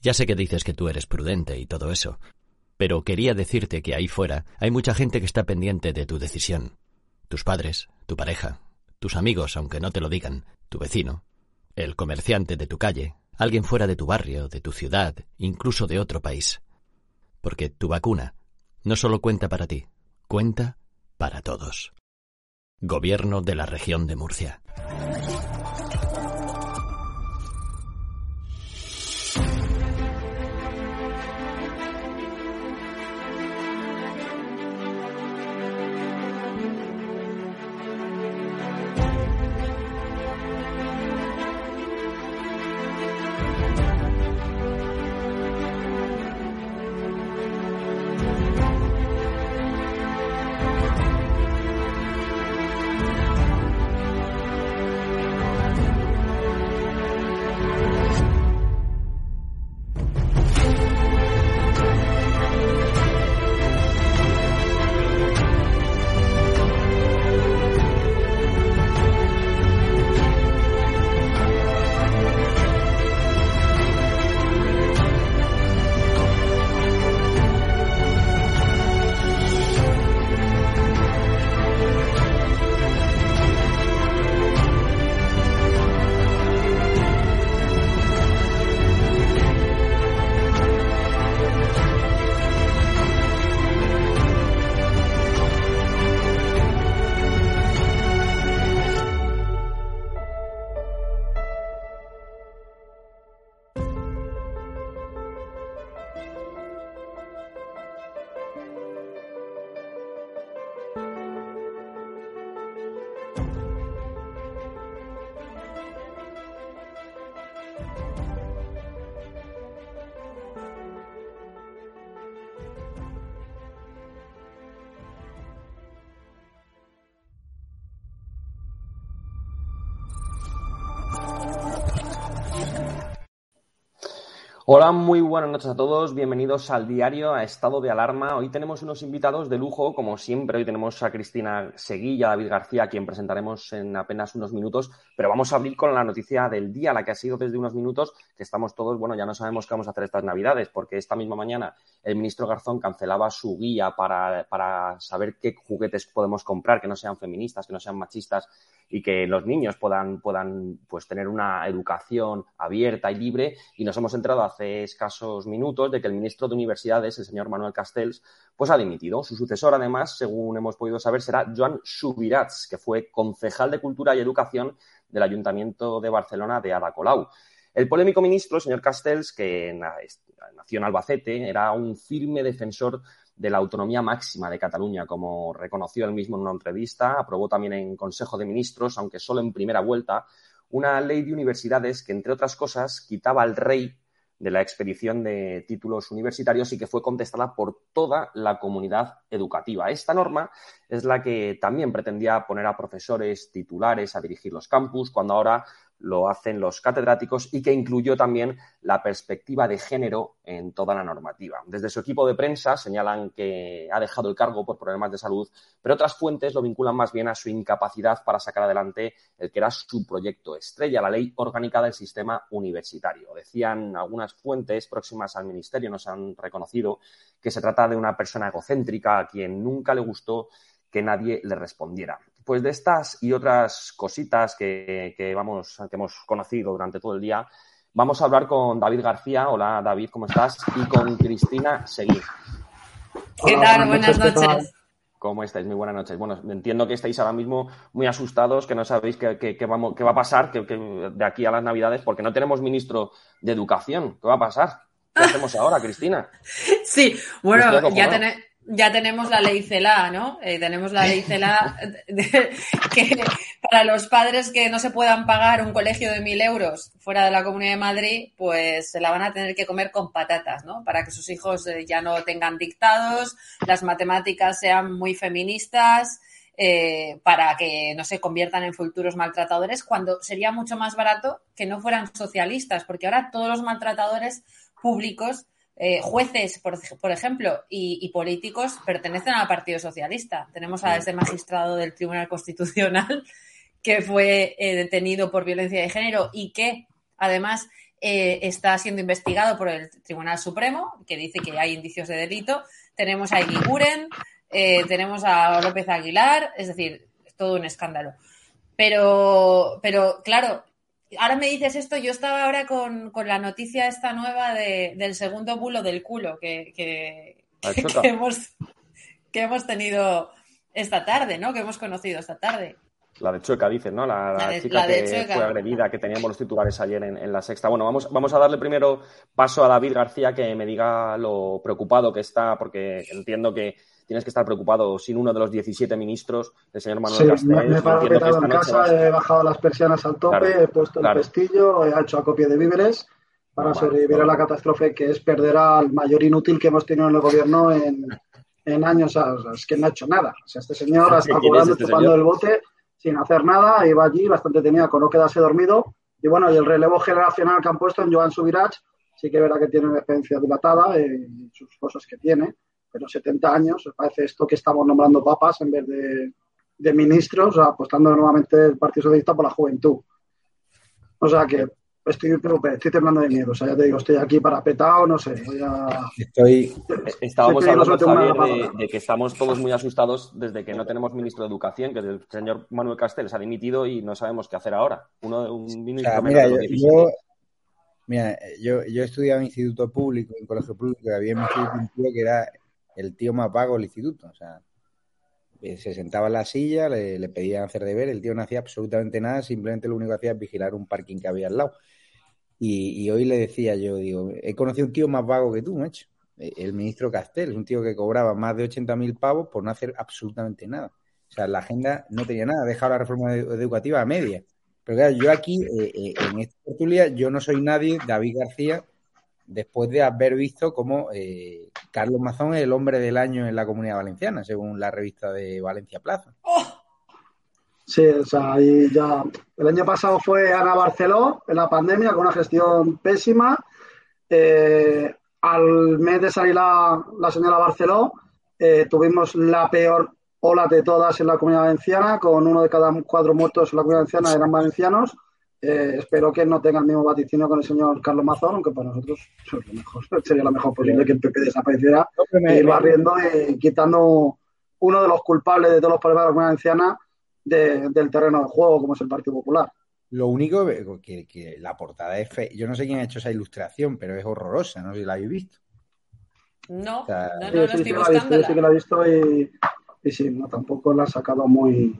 Ya sé que dices que tú eres prudente y todo eso, pero quería decirte que ahí fuera hay mucha gente que está pendiente de tu decisión. Tus padres, tu pareja, tus amigos, aunque no te lo digan, tu vecino, el comerciante de tu calle, alguien fuera de tu barrio, de tu ciudad, incluso de otro país. Porque tu vacuna no solo cuenta para ti, cuenta para todos. Gobierno de la región de Murcia. Hola, muy buenas noches a todos. Bienvenidos al diario a Estado de Alarma. Hoy tenemos unos invitados de lujo, como siempre. Hoy tenemos a Cristina Seguilla, a David García, a quien presentaremos en apenas unos minutos. Pero vamos a abrir con la noticia del día, la que ha sido desde unos minutos, que estamos todos, bueno, ya no sabemos qué vamos a hacer estas Navidades, porque esta misma mañana el ministro Garzón cancelaba su guía para, para saber qué juguetes podemos comprar, que no sean feministas, que no sean machistas y que los niños puedan, puedan pues, tener una educación abierta y libre. Y nos hemos enterado hace escasos minutos de que el ministro de Universidades, el señor Manuel Castells, pues ha dimitido. Su sucesor, además, según hemos podido saber, será Joan Subirats, que fue concejal de Cultura y Educación del Ayuntamiento de Barcelona de Ada Colau. El polémico ministro, el señor Castells, que nació en Albacete, era un firme defensor de la autonomía máxima de Cataluña, como reconoció él mismo en una entrevista. Aprobó también en Consejo de Ministros, aunque solo en primera vuelta, una ley de universidades que, entre otras cosas, quitaba al rey de la expedición de títulos universitarios y que fue contestada por toda la comunidad educativa. Esta norma es la que también pretendía poner a profesores titulares a dirigir los campus, cuando ahora lo hacen los catedráticos y que incluyó también la perspectiva de género en toda la normativa. Desde su equipo de prensa señalan que ha dejado el cargo por problemas de salud, pero otras fuentes lo vinculan más bien a su incapacidad para sacar adelante el que era su proyecto estrella, la ley orgánica del sistema universitario. Decían algunas fuentes próximas al ministerio, nos han reconocido que se trata de una persona egocéntrica a quien nunca le gustó que nadie le respondiera. Pues de estas y otras cositas que, vamos, que hemos conocido durante todo el día, vamos a hablar con David García. Hola David, ¿cómo estás? Y con Cristina Seguí. ¿Qué tal? Buenas noches. ¿Cómo estáis? Muy buenas noches. Bueno, entiendo que estáis ahora mismo muy asustados, que no sabéis qué, vamos, qué va a pasar de aquí a las Navidades, porque no tenemos ministro de Educación. ¿Qué va a pasar? ¿Qué hacemos ahora, Cristina? Sí, bueno, ya, tenemos ya tenemos la ley CELA, ¿no? Eh, tenemos la ley CELA que para los padres que no se puedan pagar un colegio de mil euros fuera de la Comunidad de Madrid, pues se la van a tener que comer con patatas, ¿no? Para que sus hijos eh, ya no tengan dictados, las matemáticas sean muy feministas, eh, para que no se conviertan en futuros maltratadores, cuando sería mucho más barato que no fueran socialistas, porque ahora todos los maltratadores públicos eh, jueces, por, ejemplo, y, políticos pertenecen al Partido Socialista. Tenemos a este magistrado del Tribunal Constitucional que fue eh, detenido por violencia de género y que además, eh, está siendo investigado por el Tribunal Supremo, que dice que hay indicios de delito. Tenemos a Iguiguren, tenemos a López Aguilar, es decir, todo un escándalo. Pero, pero claro, ahora me dices esto, yo estaba ahora con, la noticia esta nueva del segundo bulo del culo que, que, hemos, que hemos tenido esta tarde, ¿no? Que hemos conocido esta tarde. La de Chueca, dices, ¿no? La, chica que fue agredida, que teníamos los titulares ayer en, la sexta. Bueno, vamos, vamos a darle primero paso a David García que me diga lo preocupado que está, porque entiendo que tienes que estar preocupado sin uno de los 17 ministros del señor Manuel sí, Me, he en casa, he bajado las persianas al tope, he puesto el pestillo, he hecho acopio de víveres para sobrevivir a la catástrofe que es perder al mayor inútil que hemos tenido en el gobierno en, años. es que no ha hecho nada. O sea, este señor está cobrando, este el bote sin hacer nada, iba allí bastante tenía con no quedarse dormido. Y bueno, y el relevo generacional que han puesto en Joan Subirach, sí que verá que tiene una experiencia dilatada en sus cosas que tiene, pero 70 años, parece esto que estamos nombrando papas en vez de, de ministros, apostando nuevamente el Partido Socialista por la juventud. O sea que estoy, estoy temblando de miedo. O sea, ya te digo, estoy aquí para petado, no sé. Estoy. Estábamos hablando, Javier, de, que estamos todos muy asustados desde que no tenemos ministro de Educación, que el señor Manuel Castells ha dimitido y no sabemos qué hacer ahora. Uno, un ministro mira, yo, mira, yo, yo he estudiado en instituto público, en colegio público, había un tío que era el tío más vago del instituto. O sea, eh, se sentaba en la silla, le, pedían hacer deber, el tío no hacía absolutamente nada, simplemente lo único que hacía es vigilar un parking que había al lado. Y, hoy le decía yo, digo, he conocido un tío más vago que tú, macho. E, el ministro Castel, un tío que cobraba más de 80.000 pavos por no hacer absolutamente nada. O sea, la agenda no tenía nada, ha dejado la reforma educativa a media. Pero claro, yo aquí, eh, eh, en esta tertulia, yo no soy nadie, David García, después de haber visto cómo eh, Carlos Mazón es el hombre del año en la comunidad valenciana, según la revista de Valencia Plaza. ¡Oh! Sí, o sea, ahí ya. El año pasado fue Ana Barceló en la pandemia con una gestión pésima. Eh, al mes de salir la, señora Barceló, eh, tuvimos la peor ola de todas en la comunidad valenciana, con uno de cada cuatro muertos en la comunidad valenciana eran valencianos. Eh, espero que no tenga el mismo vaticinio con el señor Carlos Mazón, aunque para nosotros sería lo mejor posible que el PP desapareciera y ir barriendo y quitando uno de los culpables de todos los problemas de la comunidad valenciana del terreno de juego, como es el Partido Popular. Lo único que, que la portada es fe. Yo no sé quién ha hecho esa ilustración, pero es horrorosa, no sé si la habéis visto. No, no, no, no, estoy buscando. Sí, que la he visto y, y sí, no, tampoco la ha sacado muy,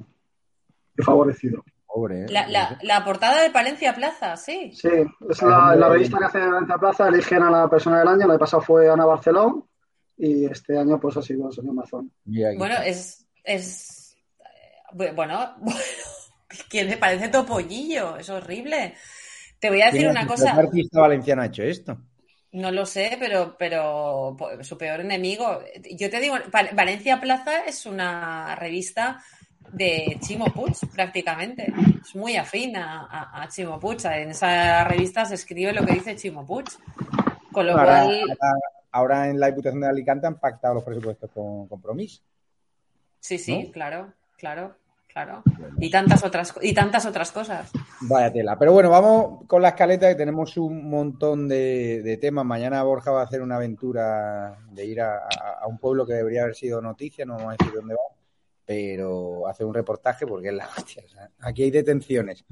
favorecido. Pobre, ¿eh? la, la, portada de Palencia Plaza, sí. Sí, es la, la, revista que hace Palencia Plaza, eligen a la persona del año. La de pasado fue Ana Barceló y este año pues ha sido el señor Mazón. Bueno, es, es bueno, ¿quién me parece topollillo? Es horrible. Te voy a decir una cosa. ¿Qué artista valenciano ha hecho esto? No lo sé, pero, pero su peor enemigo. Yo te digo, Valencia Plaza es una revista de Chimo Puig, prácticamente. Es muy afín a, Chimo Puig. En esa revista se escribe lo que dice Chimo Puig. Con lo ahora, cual. Ahora, en la Diputación de Alicante han pactado los presupuestos con compromiso. Sí, sí, claro, claro. Claro. Y tantas otras y tantas otras cosas. Vaya tela. Pero bueno, vamos con la escaleta que tenemos un montón de, temas. Mañana Borja va a hacer una aventura de ir a, un pueblo que debería haber sido noticia, no vamos a decir dónde va, pero hace un reportaje porque es la hostia. aquí hay detenciones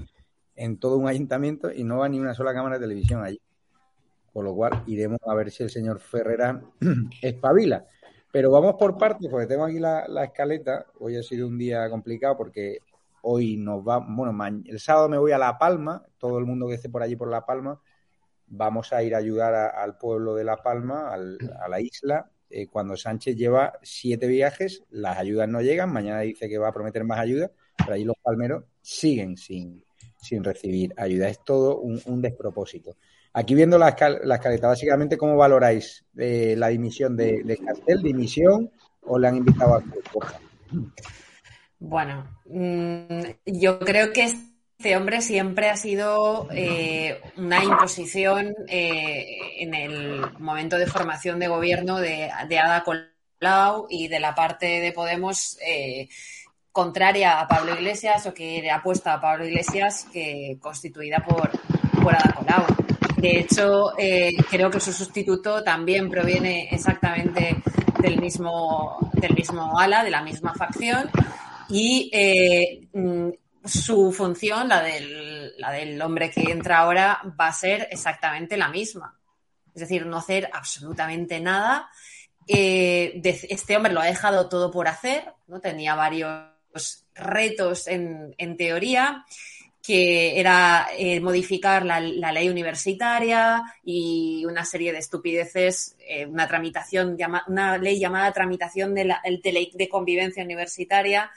en todo un ayuntamiento y no va ni una sola cámara de televisión allí. Con lo cual iremos a ver si el señor Ferrera espabila. Pero vamos por partes, porque tengo aquí la, escaleta. Hoy ha sido un día complicado porque hoy nos va, bueno, el sábado me voy a La Palma, todo el mundo que esté por allí por La Palma, vamos a ir a ayudar al pueblo de La Palma, a la isla. Eh, cuando Sánchez lleva siete viajes, las ayudas no llegan, mañana dice que va a prometer más ayuda, pero allí los palmeros siguen sin, sin recibir ayuda. Es todo un despropósito. Aquí viendo la, escaleta, básicamente, ¿cómo valoráis eh, la dimisión de, de, Castel? ¿Dimisión o le han invitado a Bueno, mm, yo creo que este hombre siempre ha sido eh, una imposición eh, en el momento de formación de gobierno de, Ada Colau y de la parte de Podemos contraria a Pablo Iglesias o que apuesta a Pablo Iglesias, que constituida por fuera de Colau. De hecho, eh, creo que su sustituto también proviene exactamente del mismo, del mismo ala, de la misma facción, y eh, su función, la del, la hombre que entra ahora, va a ser exactamente la misma. Es decir, no hacer absolutamente nada. Eh, este hombre lo ha dejado todo por hacer, ¿no? Tenía varios retos en, en teoría que era eh, modificar la, ley universitaria y una serie de estupideces, eh, una tramitación, una ley llamada tramitación de, la, ley de convivencia universitaria,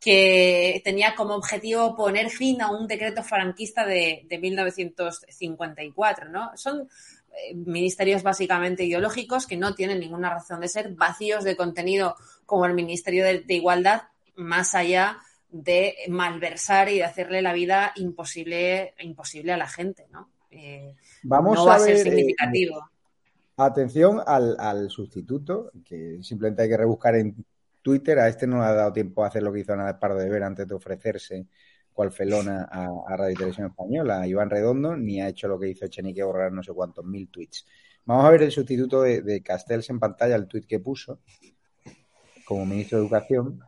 que tenía como objetivo poner fin a un decreto franquista de, de 1954, ¿no? Son eh, ministerios básicamente ideológicos que no tienen ninguna razón de ser, vacíos de contenido como el Ministerio de, de Igualdad, más allá de malversar y de hacerle la vida imposible, imposible a la gente, ¿no? Eh, Vamos no va a, ser eh, significativo. atención al, sustituto, que simplemente hay que rebuscar en Twitter. A este no le ha dado tiempo a hacer lo que hizo Ana Pardo de Ver antes de ofrecerse cual felona a, Radio Televisión Española, a Iván Redondo, ni ha hecho lo que hizo Echenique borrar no sé cuántos mil tweets. Vamos a ver el sustituto de, de Castells en pantalla, el tweet que puso como ministro de Educación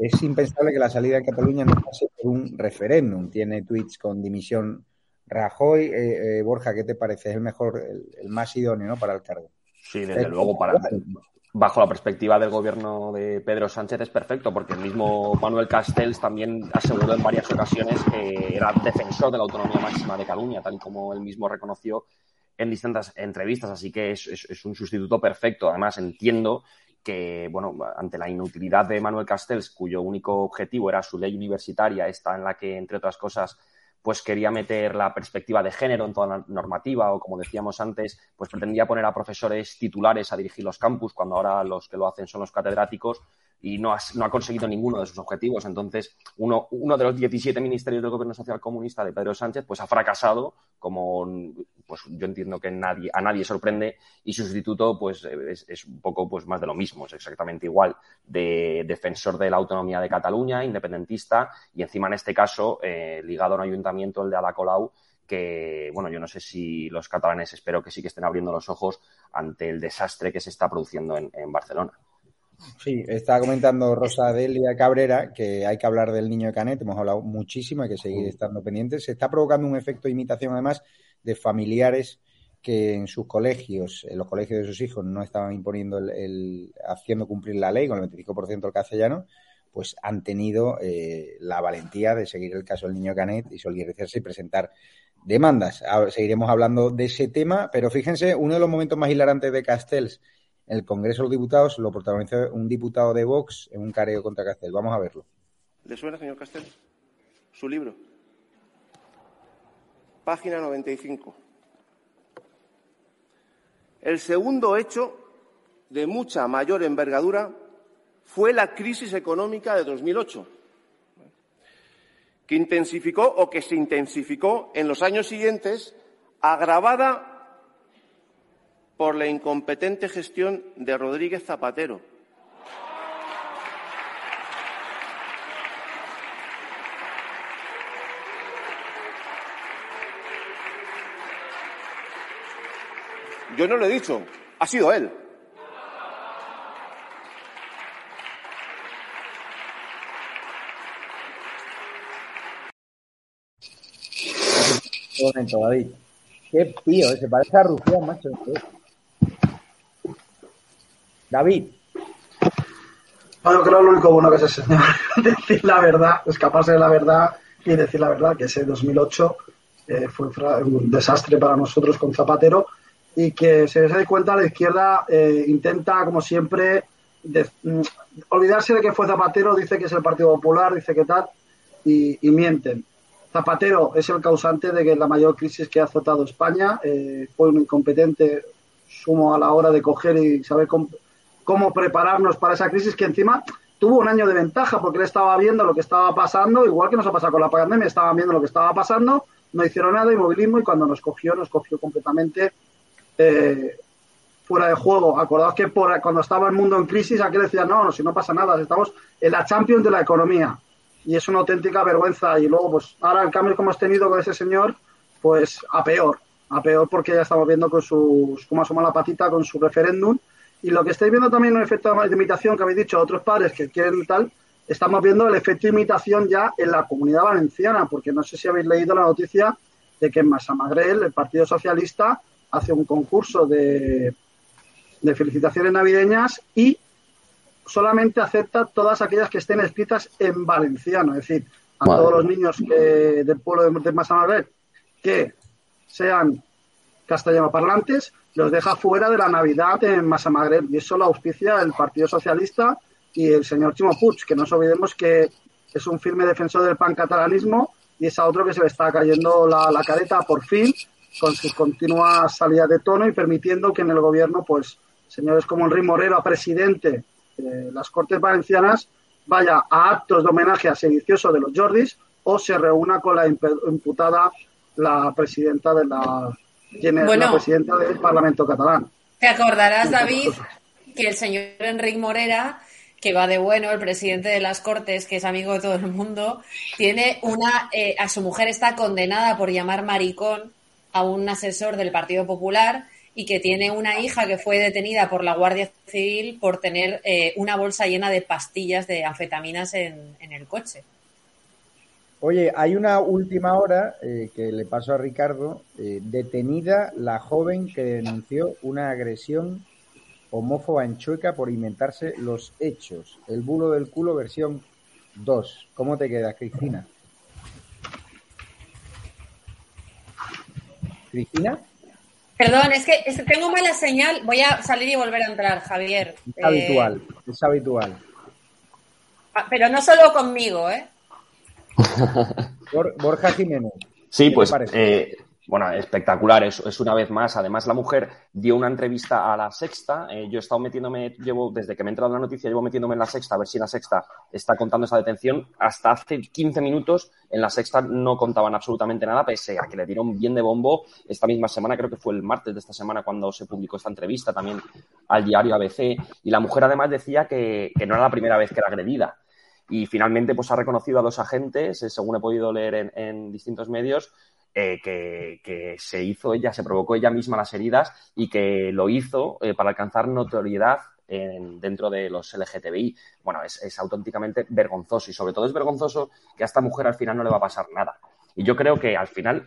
es impensable que la salida de Cataluña no pase por un referéndum. Tiene tweets con dimisión Rajoy. Eh, eh, Borja, ¿qué te parece? Es el mejor, el, más idóneo ¿no? para el cargo. Sí, desde luego, para, bajo la perspectiva del gobierno de Pedro Sánchez es perfecto, porque el mismo Manuel Castells también aseguró en varias ocasiones que era defensor de la autonomía máxima de Cataluña, tal y como él mismo reconoció en distintas entrevistas. Así que es un sustituto perfecto. Además, entiendo que, bueno, ante la inutilidad de Manuel Castells, cuyo único objetivo era su ley universitaria, esta en la que, entre otras cosas, pues quería meter la perspectiva de género en toda la normativa o, como decíamos antes, pues pretendía poner a profesores titulares a dirigir los campus cuando ahora los que lo hacen son los catedráticos y no ha, no ha conseguido ninguno de sus objetivos. Entonces, uno, uno de los 17 ministerios del gobierno social comunista de Pedro Sánchez pues ha fracasado como pues yo entiendo que a nadie sorprende y su sustituto pues es, un poco pues más de lo mismo, es exactamente igual, de defensor de la autonomía de Cataluña, independentista y encima en este caso eh, ligado a un ayuntamiento, el de Ada Colau, que, bueno, yo no sé si los catalanes espero que sí que estén abriendo los ojos ante el desastre que se está produciendo en, en Barcelona. Sí, está comentando Rosa Delia Cabrera que hay que hablar del niño de Canet, hemos hablado muchísimo, hay que seguir estando pendientes. Se está provocando un efecto de imitación además de familiares que en sus colegios, en los colegios de sus hijos, no estaban imponiendo el, haciendo cumplir la ley con el 25% del castellano, pues han tenido eh, la valentía de seguir el caso del niño Canet y solidarizarse y presentar demandas. seguiremos hablando de ese tema, pero fíjense, uno de los momentos más hilarantes de Castells el Congreso de los Diputados lo protagonizó un diputado de Vox en un careo contra Castells. Vamos a verlo. ¿Le suena, señor Castells? Su libro página 95. El segundo hecho de mucha mayor envergadura fue la crisis económica de 2008, que intensificó o que se intensificó en los años siguientes, agravada por la incompetente gestión de Rodríguez Zapatero Yo no lo he dicho, ha sido él. Un momento, David. Qué tío, se parece a Rufián, macho. David. Bueno, creo que lo único bueno que se señor decir la verdad, escaparse de la verdad y decir la verdad, que ese 2008 eh, fue un desastre para nosotros con Zapatero y que se dé cuenta la izquierda eh, intenta, como siempre, mm, olvidarse de que fue Zapatero, dice que es el Partido Popular, dice que tal, y, mienten. Zapatero es el causante de que la mayor crisis que ha azotado España eh, fue un incompetente sumo a la hora de coger y saber cómo, prepararnos para esa crisis que encima tuvo un año de ventaja porque él estaba viendo lo que estaba pasando, igual que nos ha pasado con la pandemia, estaban viendo lo que estaba pasando, no hicieron nada, inmovilismo y cuando nos cogió, nos cogió completamente eh, fuera de juego. Acordaos que por, cuando estaba el mundo en crisis, aquí decían, no, no, si no pasa nada, estamos en la Champions de la economía. Y es una auténtica vergüenza. Y luego, pues ahora el cambio que hemos tenido con ese señor, pues a peor, a peor porque ya estamos viendo con sus, cómo asoma la patita con su referéndum. Y lo que estáis viendo también un efecto de imitación que habéis dicho a otros padres que quieren tal, estamos viendo el efecto de imitación ya en la comunidad valenciana, porque no sé si habéis leído la noticia de que en Masamagrel, el Partido Socialista, hace un concurso de, de felicitaciones navideñas y solamente acepta todas aquellas que estén escritas en valenciano, es decir, a todos los niños del pueblo de, de que sean castellano parlantes, los deja fuera de la Navidad en Masamagreb y eso lo auspicia el Partido Socialista y el señor Chimo Puig, que no nos olvidemos que es un firme defensor del pancatalanismo y es a otro que se le está cayendo la, la careta por fin con sus continuas salidas de tono y permitiendo que en el gobierno, pues, señores como Enrique Morero, presidente de las Cortes Valencianas, vaya a actos de homenaje a sedicioso de los Jordis o se reúna con la imputada, la presidenta de la, la presidenta del Parlamento catalán. Te acordarás, David, que el señor Enrique Morera que va de bueno, el presidente de las Cortes, que es amigo de todo el mundo, tiene una, eh, a su mujer está condenada por llamar maricón a un asesor del Partido Popular y que tiene una hija que fue detenida por la Guardia Civil por tener eh, una bolsa llena de pastillas de anfetaminas en, el coche. Oye, hay una última hora eh, que le paso a Ricardo, eh, detenida la joven que denunció una agresión homófoba en Chueca por inventarse los hechos. El bulo del culo versión 2. ¿Cómo te quedas, Cristina? Cristina. Perdón, es que, tengo mala señal. Voy a salir y volver a entrar, Javier. Es habitual, eh, es habitual. Ah, pero no solo conmigo, ¿eh? Borja Jiménez. Sí, pues eh, bueno, espectacular, es, es, una vez más. Además, la mujer dio una entrevista a la sexta. Eh, yo he estado metiéndome, llevo, desde que me he entrado en la noticia, llevo metiéndome en la sexta, a ver si en la sexta está contando esa detención. Hasta hace 15 minutos en la sexta no contaban absolutamente nada, pese a que le dieron bien de bombo esta misma semana, creo que fue el martes de esta semana cuando se publicó esta entrevista también al diario ABC. Y la mujer además decía que, que no era la primera vez que era agredida. Y finalmente pues ha reconocido a dos agentes, eh, según he podido leer en, en distintos medios, eh, que, se hizo ella, se provocó ella misma las heridas y que lo hizo eh, para alcanzar notoriedad dentro de los LGTBI. Bueno, es, auténticamente vergonzoso y sobre todo es vergonzoso que a esta mujer al final no le va a pasar nada. Y yo creo que al final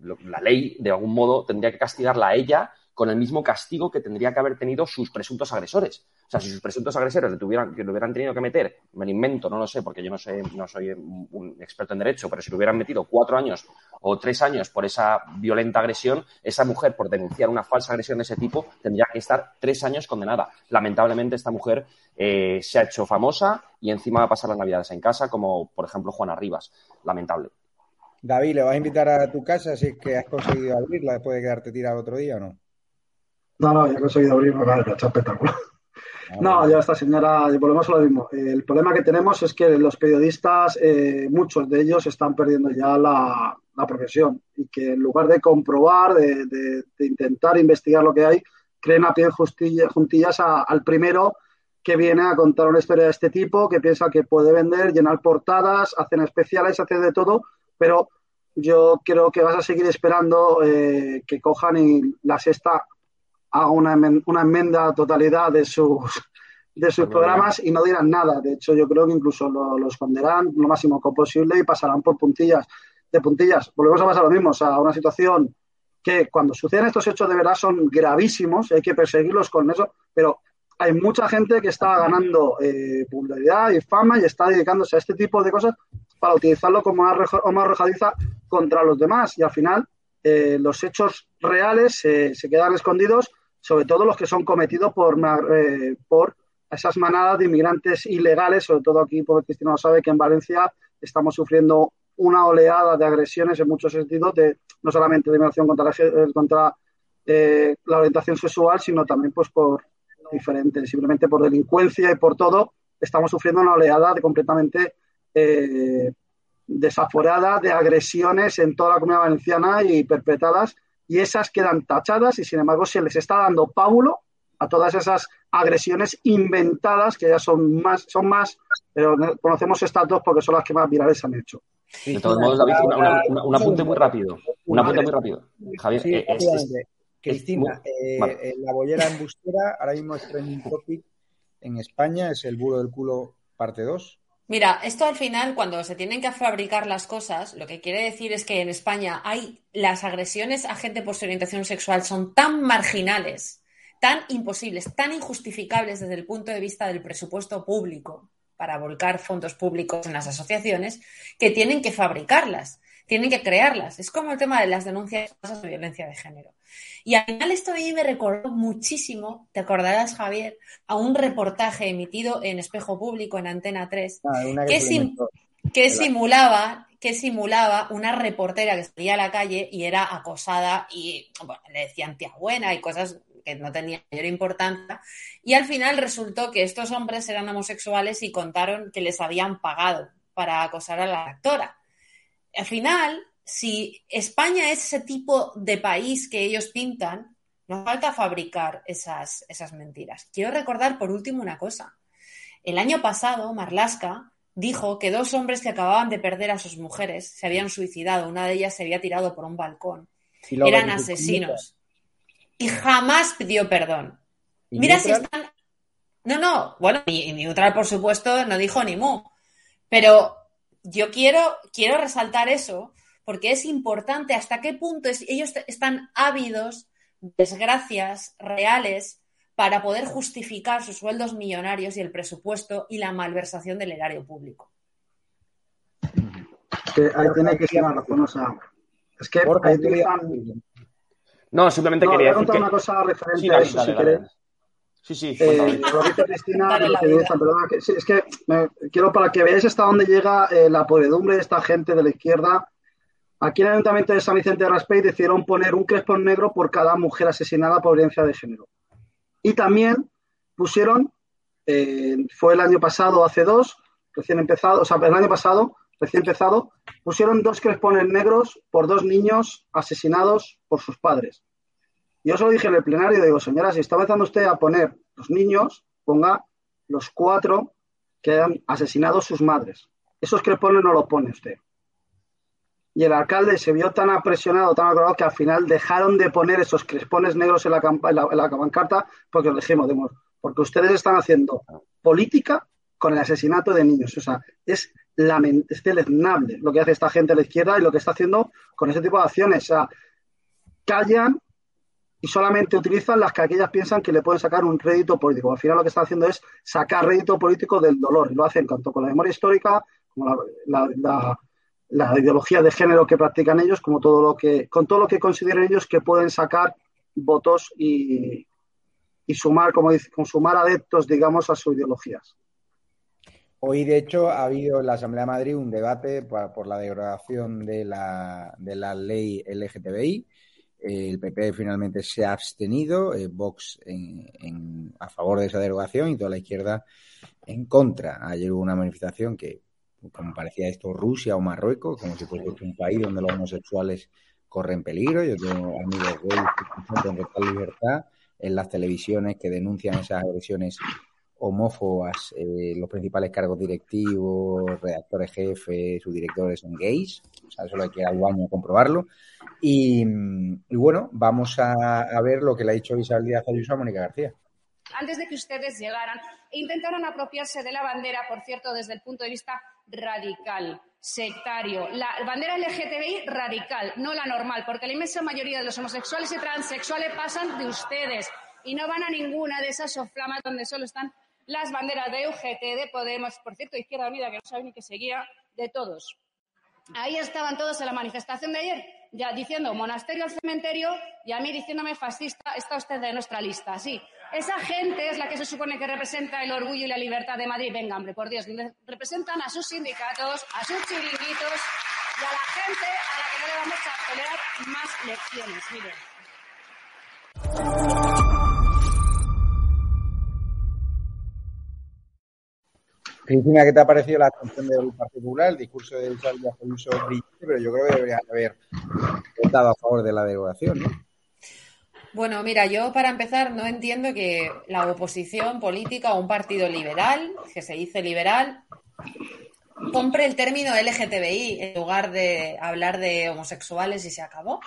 la ley, de algún modo, tendría que castigarla a ella con el mismo castigo que tendría que haber tenido sus presuntos agresores. O sea, si sus presuntos agresores le tuvieran, que lo hubieran tenido que meter, me lo invento, no lo sé, porque yo no sé, no soy un experto en derecho, pero si lo hubieran metido cuatro años o tres años por esa violenta agresión, esa mujer, por denunciar una falsa agresión de ese tipo, tendría que estar tres años condenada. Lamentablemente, esta mujer eh, se ha hecho famosa y encima va a pasar las navidades en casa, como por ejemplo Juana Rivas. Lamentable. David, ¿le vas a invitar a tu casa si es que has conseguido abrirla después de quedarte tirado otro día o no? No, no, ya he conseguido abrirla, vale, está espectacular. No, ya esta señora, volvemos a lo mismo. El problema que tenemos es que los periodistas, eh, muchos de ellos están perdiendo ya la, profesión y que en lugar de comprobar, de, intentar investigar lo que hay, creen a pie juntillas al primero que viene a contar una historia de este tipo, que piensa que puede vender, llenar portadas, hacen especiales, hacen de todo, pero yo creo que vas a seguir esperando eh, que cojan y la sexta haga una, una enmienda a totalidad de sus, de sus programas y no dirán nada. De hecho, yo creo que incluso lo, lo esconderán lo máximo posible y pasarán por puntillas. De puntillas, volvemos a pasar lo mismo, o sea, una situación que cuando suceden estos hechos de verdad son gravísimos, hay que perseguirlos con eso, pero hay mucha gente que está ganando eh, popularidad y fama y está dedicándose a este tipo de cosas para utilizarlo como arma arrojadiza contra los demás y al final eh, los hechos reales se quedan escondidos sobre todo los que son cometidos por, eh, por esas manadas de inmigrantes ilegales, sobre todo aquí, porque Cristina lo sabe que en Valencia estamos sufriendo una oleada de agresiones en muchos sentidos, de, no solamente de migración contra, la, eh, eh, la orientación sexual, sino también pues por diferentes, simplemente por delincuencia y por todo, estamos sufriendo una oleada de completamente desaforada de agresiones en toda la comunidad valenciana y perpetradas y esas quedan tachadas y sin embargo se les está dando pábulo a todas esas agresiones inventadas que ya son más, son más, pero conocemos estas dos porque son las que más virales han hecho. De todos modos, David, un apunte muy rápido. Una pregunta muy rápido. Javier, sí, eh, Cristina, eh, la bollera embustera ahora mismo es trending topic en España, es el bulo del culo parte 2. Mira, esto al final, cuando se tienen que fabricar las cosas, lo que quiere decir es que en España hay las agresiones a gente por su orientación sexual son tan marginales, tan imposibles, tan injustificables desde el punto de vista del presupuesto público para volcar fondos públicos en las asociaciones, que tienen que fabricarlas, tienen que crearlas. Es como el tema de las denuncias de violencia de género. Y al final esto a mí me recordó muchísimo, te acordarás Javier, a un reportaje emitido en Espejo Público en Antena 3, ah, que, simulaba que simulaba una reportera que salía a la calle y era acosada y le decían tía buena y cosas que no tenían mayor importancia. Y al final resultó que estos hombres eran homosexuales y contaron que les habían pagado para acosar a la actora. Al final, si España es ese tipo de país que ellos pintan, nos falta fabricar esas, esas mentiras. Quiero recordar por último una cosa. El año pasado, Marlaska dijo que dos hombres que acababan de perder a sus mujeres se habían suicidado. Una de ellas se había tirado por un balcón. Eran asesinos. Y jamás pidió perdón. Mira si están. No, no, bueno, y, Neutral, por supuesto, no dijo ni mu. Pero yo quiero, quiero resaltar eso porque es importante hasta qué punto ellos están ávidos de desgracias reales para poder justificar sus sueldos millonarios y el presupuesto y la malversación del erario público. que ahí tiene que ser razón, o sea, es que ahí No, simplemente quería decir una cosa referente a eso, si queréis. Sí, sí. Eh, lo dice Cristina, que es que quiero para que veáis hasta dónde llega eh, la podredumbre de esta gente de la izquierda Aquí en el Ayuntamiento de San Vicente de Raspey decidieron poner un crespón negro por cada mujer asesinada por violencia de género. Y también pusieron, eh, fue el año pasado, hace dos, recién empezado, o sea, el año pasado, recién empezado, pusieron dos crespones negros por dos niños asesinados por sus padres. Yo lo dije en el plenario, digo, señora, si está empezando usted a poner los niños, ponga los cuatro que han asesinado sus madres. Esos crespones no los pone usted y el alcalde se vio tan apresionado, tan acordado, que al final dejaron de poner esos crespones negros en la, en la, pancarta porque lo dijimos, porque ustedes están haciendo política con el asesinato de niños. O sea, es, es deleznable lo que hace esta gente a la izquierda y lo que está haciendo con ese tipo de acciones. O sea, callan y solamente utilizan las que aquellas piensan que le pueden sacar un rédito político. Al final lo que están haciendo es sacar rédito político del dolor. Y lo hacen tanto con la memoria histórica como la ideología de género que practican ellos, como todo lo que, con todo lo que consideren ellos que pueden sacar votos y, sumar, como dice, sumar adeptos, digamos, a sus ideologías. Hoy, de hecho, ha habido en la Asamblea de Madrid un debate por, la derogación de la, de la ley LGTBI. El PP finalmente se ha abstenido, eh, Vox a favor de esa derogación y toda la izquierda en contra. Ayer hubo una manifestación que como parecía esto Rusia o Marruecos, como si fuese un país donde los homosexuales corren peligro. Yo tengo amigos gays que en total libertad en las televisiones que denuncian esas agresiones homófobas. Eh, los principales cargos directivos, redactores jefes, subdirectores son gays. O sea, solo hay que ir al baño a comprobarlo. Y, bueno, vamos a, ver lo que le ha dicho Isabel Díaz Ayuso a Mónica García antes de que ustedes llegaran intentaron apropiarse de la bandera, por cierto, desde el punto de vista radical, sectario. La bandera LGTBI radical, no la normal, porque la inmensa mayoría de los homosexuales y transexuales pasan de ustedes y no van a ninguna de esas soflamas donde solo están las banderas de UGT, de Podemos, por cierto, Izquierda Unida, que no saben ni que seguía, de todos. Ahí estaban todos en la manifestación de ayer, ya diciendo monasterio al cementerio y a mí diciéndome fascista, está usted de nuestra lista. Sí, esa gente es la que se supone que representa el orgullo y la libertad de Madrid. Venga, hombre, por Dios, representan a sus sindicatos, a sus chiringuitos y a la gente a la que no le vamos a tolerar más lecciones. Miren. Cristina, ¿qué te ha parecido la atención del particular, el discurso de Salvia uso brillante, pero yo creo que debería haber votado a favor de la derogación, ¿no? Bueno, mira, yo para empezar no entiendo que la oposición política o un partido liberal, que se dice liberal, compre el término LGTBI en lugar de hablar de homosexuales y se acabó.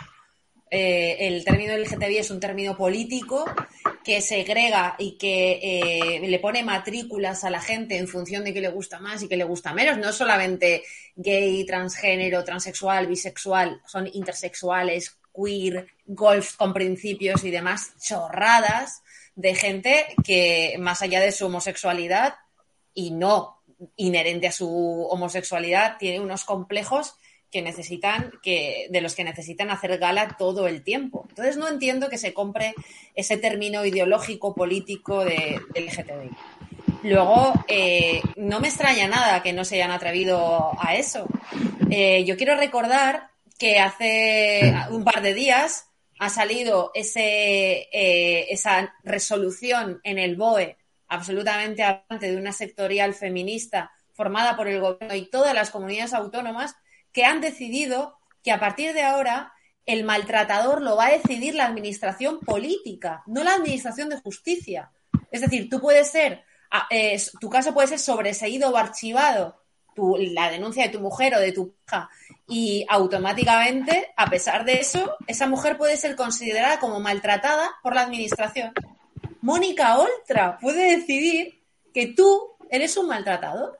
Eh, el término LGTBI es un término político que segrega y que eh, le pone matrículas a la gente en función de qué le gusta más y qué le gusta menos. No solamente gay, transgénero, transexual, bisexual, son intersexuales, queer, golf con principios y demás chorradas de gente que más allá de su homosexualidad y no inherente a su homosexualidad tiene unos complejos que necesitan, que, de los que necesitan hacer gala todo el tiempo. Entonces no entiendo que se compre ese término ideológico político de, LGTBI. Luego, eh, no me extraña nada que no se hayan atrevido a eso. Eh, yo quiero recordar que hace un par de días ha salido ese, eh, esa resolución en el BOE absolutamente hablante de una sectorial feminista formada por el gobierno y todas las comunidades autónomas que han decidido que a partir de ahora el maltratador lo va a decidir la administración política, no la administración de justicia. Es decir, tú puedes ser, ah, eh, tu caso puede ser sobreseído o archivado, la denuncia de tu mujer o de tu hija, y automáticamente, a pesar de eso, esa mujer puede ser considerada como maltratada por la administración. Mónica Oltra puede decidir que tú eres un maltratador.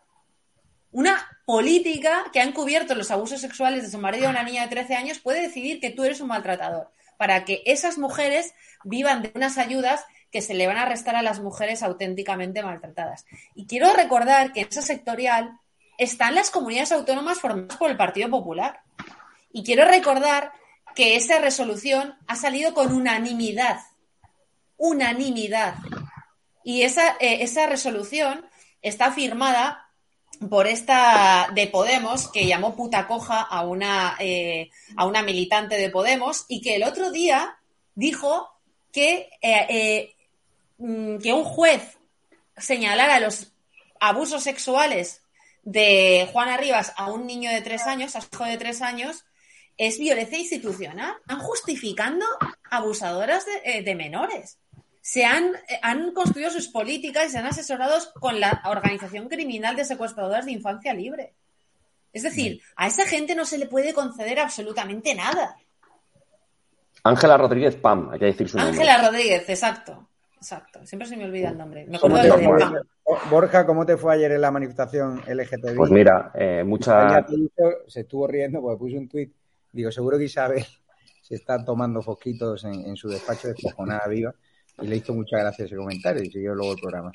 Una política que ha encubierto los abusos sexuales de su marido a una niña de 13 años puede decidir que tú eres un maltratador, para que esas mujeres vivan de unas ayudas que se le van a restar a las mujeres auténticamente maltratadas. Y quiero recordar que en esa sectorial están las comunidades autónomas formadas por el Partido Popular. Y quiero recordar que esa resolución ha salido con unanimidad. Unanimidad. Y esa, eh, esa resolución está firmada por esta de Podemos que llamó puta coja a una, eh, a una militante de Podemos y que el otro día dijo que, eh, mm, que un juez señalara los abusos sexuales de Juana Rivas a un niño de tres años, a su hijo de tres años, es violencia institucional. Están justificando abusadoras de, de menores se han, han construido sus políticas y se han asesorado con la organización criminal de secuestradoras de infancia libre. Es decir, a esa gente no se le puede conceder absolutamente nada. Ángela Rodríguez Pam, hay que decir su nombre. Ángela Rodríguez, exacto. Exacto. Siempre se me olvida el nombre. Me acuerdo de Borja, ¿cómo te fue ayer en la manifestación LGTBI? Pues mira, eh, mucha... Se estuvo riendo porque puse un tuit. Digo, seguro que Isabel se está tomando fosquitos en, su despacho de cojonada viva y le hizo muchas gracias ese comentario y siguió luego el programa.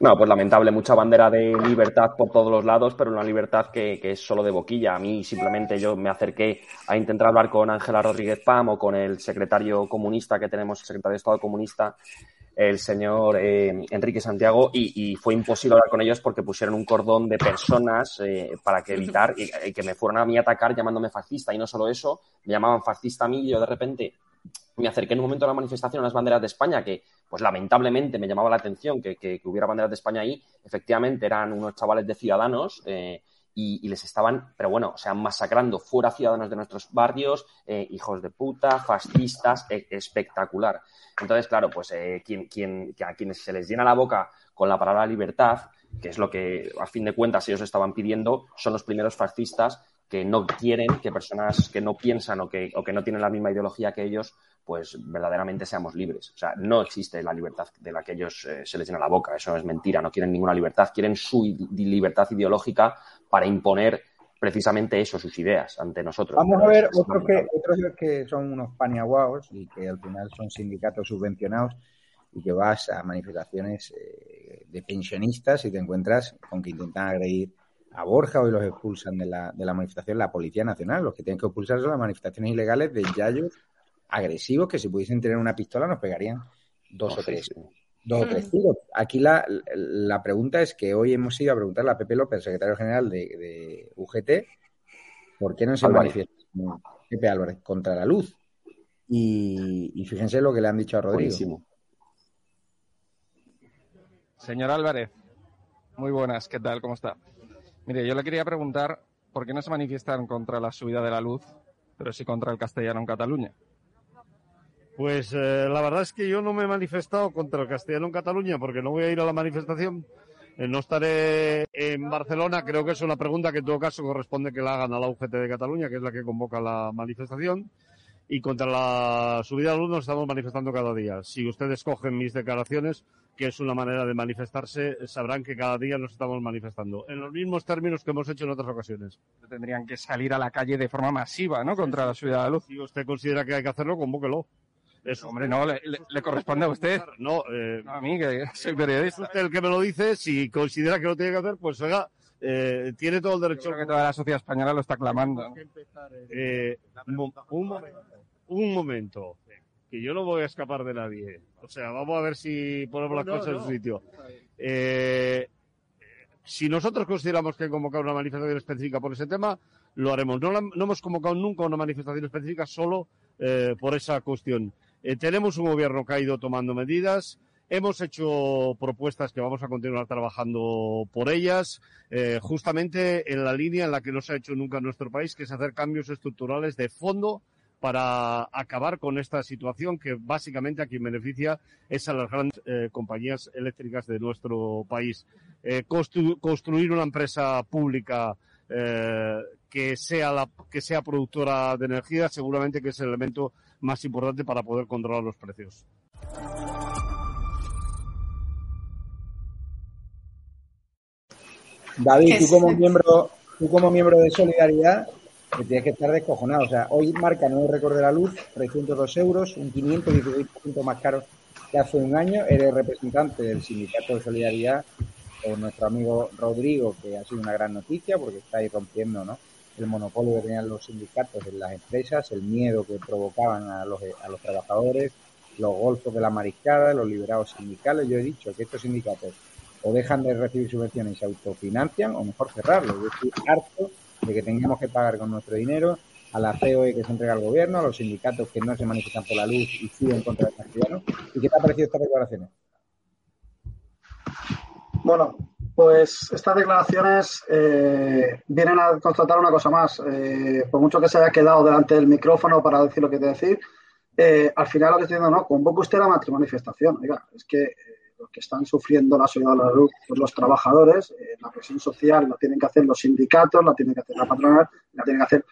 No, pues lamentable, mucha bandera de libertad por todos los lados, pero una libertad que, es solo de boquilla. A mí simplemente yo me acerqué a intentar hablar con Ángela Rodríguez Pam o con el secretario comunista que tenemos, el secretario de Estado comunista, el señor eh, Enrique Santiago, y, fue imposible hablar con ellos porque pusieron un cordón de personas eh, para que evitar y, que me fueran a mí atacar llamándome fascista. Y no solo eso, me llamaban fascista a mí yo de repente me acerqué en un momento a la manifestación a las banderas de España que, pues lamentablemente me llamaba la atención que, hubiera banderas de España ahí. Efectivamente eran unos chavales de Ciudadanos eh, y, les estaban, pero bueno, o sea, masacrando fuera ciudadanos de nuestros barrios, eh, hijos de puta, fascistas, e, espectacular. Entonces, claro, pues eh, quien, a quienes se les llena la boca con la palabra libertad, que es lo que a fin de cuentas ellos estaban pidiendo, son los primeros fascistas que no quieren que personas que no piensan o que, o que no tienen la misma ideología que ellos pues verdaderamente seamos libres. O sea, no existe la libertad de la que ellos eh, se les llena la boca. Eso es mentira. No quieren ninguna libertad. Quieren su libertad ideológica para imponer precisamente eso, sus ideas ante nosotros. Vamos a ver otros que, otros que son unos paniaguaos y que al final son sindicatos subvencionados y que vas a manifestaciones eh, de pensionistas y te encuentras con que intentan agredir a Borja hoy los expulsan de la, de la manifestación la Policía Nacional. Los que tienen que expulsar son las manifestaciones ilegales de Yayos agresivos que si pudiesen tener una pistola nos pegarían dos o tres. Dos o tres tiros. Aquí la, la, pregunta es que hoy hemos ido a preguntarle a Pepe López, secretario general de, UGT, ¿por qué no se manifiesta Pepe Álvarez contra la luz? Y, fíjense lo que le han dicho a Rodrigo. Señor Álvarez, muy buenas, ¿qué tal? ¿Cómo está? Mire, yo le quería preguntar por qué no se manifiestan contra la subida de la luz, pero sí contra el castellano en Cataluña. Pues eh, la verdad es que yo no me he manifestado contra el castellano en Cataluña porque no voy a ir a la manifestación Eh, no estaré en Barcelona, creo que es una pregunta que en todo caso corresponde que la hagan a la UGT de Cataluña, que es la que convoca la manifestación. Y contra la subida de luz nos estamos manifestando cada día. Si ustedes cogen mis declaraciones, que es una manera de manifestarse, sabrán que cada día nos estamos manifestando. En los mismos términos que hemos hecho en otras ocasiones. Tendrían que salir a la calle de forma masiva, ¿no? Contra la subida de la luz. Si usted considera que hay que hacerlo, convóquelo. Eso, hombre, no, le, corresponde a usted. No, eh, a mí, que soy periodista. Usted el que me lo dice. Si considera que lo tiene que hacer, pues oiga, eh, tiene todo el derecho. Creo que toda la sociedad española lo está clamando. Eh, un, un, momento, que yo no voy a escapar de nadie. O sea, vamos a ver si ponemos las cosas en su sitio. Eh, si nosotros consideramos que hay convocar una manifestación específica por ese tema, lo haremos. No, no hemos convocado nunca una manifestación específica solo por esa cuestión. Eh, tenemos un gobierno que ha ido tomando medidas. Hemos hecho propuestas que vamos a continuar trabajando por ellas, eh, justamente en la línea en la que no se ha hecho nunca en nuestro país, que es hacer cambios estructurales de fondo para acabar con esta situación que básicamente a quien beneficia es a las grandes eh, compañías eléctricas de nuestro país. construir una empresa pública que sea que sea productora de energía seguramente que es el elemento más importante para poder controlar los precios. David, tú como miembro, tú como miembro de Solidaridad, que tienes que estar descojonado. O sea, hoy marca nuevo récord de la luz, 302 euros, un 516% más caro que hace un año. Eres representante del Sindicato de Solidaridad con nuestro amigo Rodrigo, que ha sido una gran noticia porque está ahí rompiendo, ¿no? El monopolio que tenían los sindicatos en las empresas, el miedo que provocaban a los, a los trabajadores, los golfos de la mariscada, los liberados sindicales. Yo he dicho que estos sindicatos o dejan de recibir subvenciones y se autofinancian o mejor cerrarlos. Yo estoy harto de que tengamos que pagar con nuestro dinero a la COE que se entrega al gobierno, a los sindicatos que no se manifiestan por la luz y siguen contra el castellano. ¿Y qué te ha parecido estas declaraciones? Bueno, pues estas declaraciones eh, vienen a constatar una cosa más. Eh, por mucho que se haya quedado delante del micrófono para decir lo que te decir, eh, al final lo que estoy diciendo, no, convoco usted la manifestación. Oiga, es que lo que están sufriendo la sociedad de la luz, pues los trabajadores, la presión social la tienen que hacer los sindicatos, la tienen que hacer la patronal, la tienen que hacer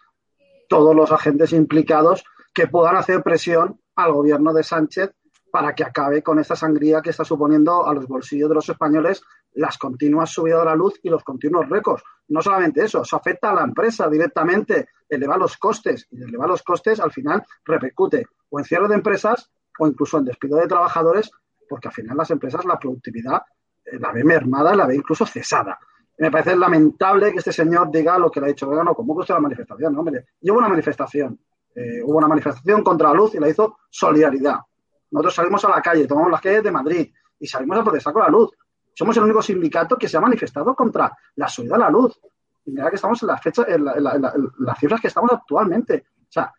todos los agentes implicados que puedan hacer presión al gobierno de Sánchez para que acabe con esta sangría que está suponiendo a los bolsillos de los españoles las continuas subidas de la luz y los continuos récords. No solamente eso, eso afecta a la empresa directamente, eleva los costes y eleva los costes al final repercute o en cierre de empresas o incluso en despido de trabajadores, porque al final las empresas la productividad eh, la ve mermada, la ve incluso cesada. Me parece lamentable que este señor diga lo que le ha dicho, no, ¿cómo usted la manifestación? No, hombre, llevo una manifestación, eh, hubo una manifestación contra la luz y la hizo solidaridad. Nosotros salimos a la calle, tomamos las calles de Madrid y salimos a protestar con la luz. Somos el único sindicato que se ha manifestado contra la subida de la luz. Y mira que estamos en las fechas, en, las cifras que estamos actualmente. O sea,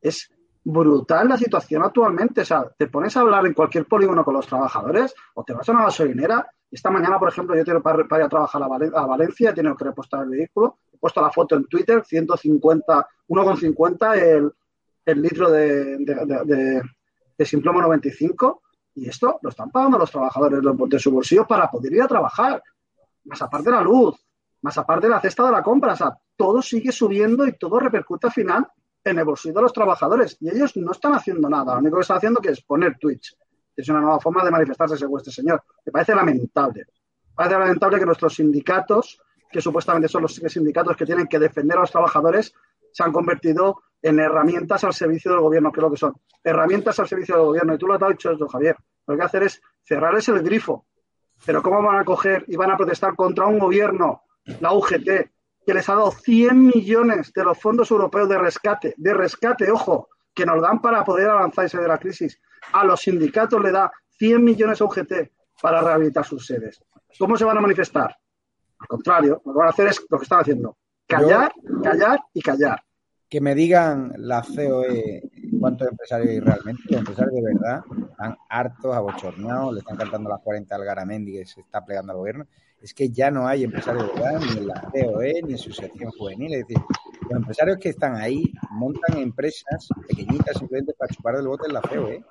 es brutal la situación actualmente. O sea, te pones a hablar en cualquier polígono con los trabajadores o te vas a una gasolinera. Esta mañana, por ejemplo, yo tengo para, ir a trabajar a, Valencia, he tenido que repostar el vehículo. He puesto la foto en Twitter, 150, 1,50 el, el litro de, de Simplomo 95 y esto lo están pagando los trabajadores de su bolsillo para poder ir a trabajar. Más aparte la luz, más aparte la cesta de la compra. O sea, todo sigue subiendo y todo repercute al final en el bolsillo de los trabajadores. Y ellos no están haciendo nada. Lo único que están haciendo que es poner Twitch. Es una nueva forma de manifestarse según este señor. Me parece lamentable. Me parece lamentable que nuestros sindicatos, que supuestamente son los sindicatos que tienen que defender a los trabajadores, se han convertido en herramientas al servicio del gobierno, que es lo que son. Herramientas al servicio del gobierno. Y tú lo has dicho esto, Javier. Lo que hay que hacer es cerrarles el grifo. Pero ¿cómo van a coger y van a protestar contra un gobierno, la UGT, que les ha dado 100 millones de los fondos europeos de rescate, de rescate, ojo, que nos dan para poder avanzarse de la crisis? A los sindicatos le da 100 millones a UGT para rehabilitar sus sedes. ¿Cómo se van a manifestar? Al contrario, lo que van a hacer es lo que están haciendo. Callar, callar y callar que me digan la COE cuántos empresarios hay realmente. Los empresarios de verdad están hartos, abochornados, le están cantando las 40 al Garamendi que se está plegando al gobierno. Es que ya no hay empresarios de verdad, ni en la COE, ni en su sección juvenil. Es decir, los empresarios que están ahí montan empresas pequeñitas simplemente para chupar del bote en la COE.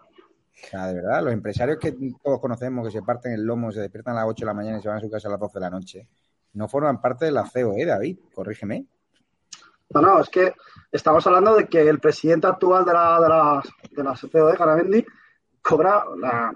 O sea, de verdad, los empresarios que todos conocemos, que se parten el lomo, se despiertan a las 8 de la mañana y se van a su casa a las 12 de la noche, no forman parte de la COE, David, corrígeme. No, no, es que estamos hablando de que el presidente actual de la, de la, de la COE, Garabendi, cobra la,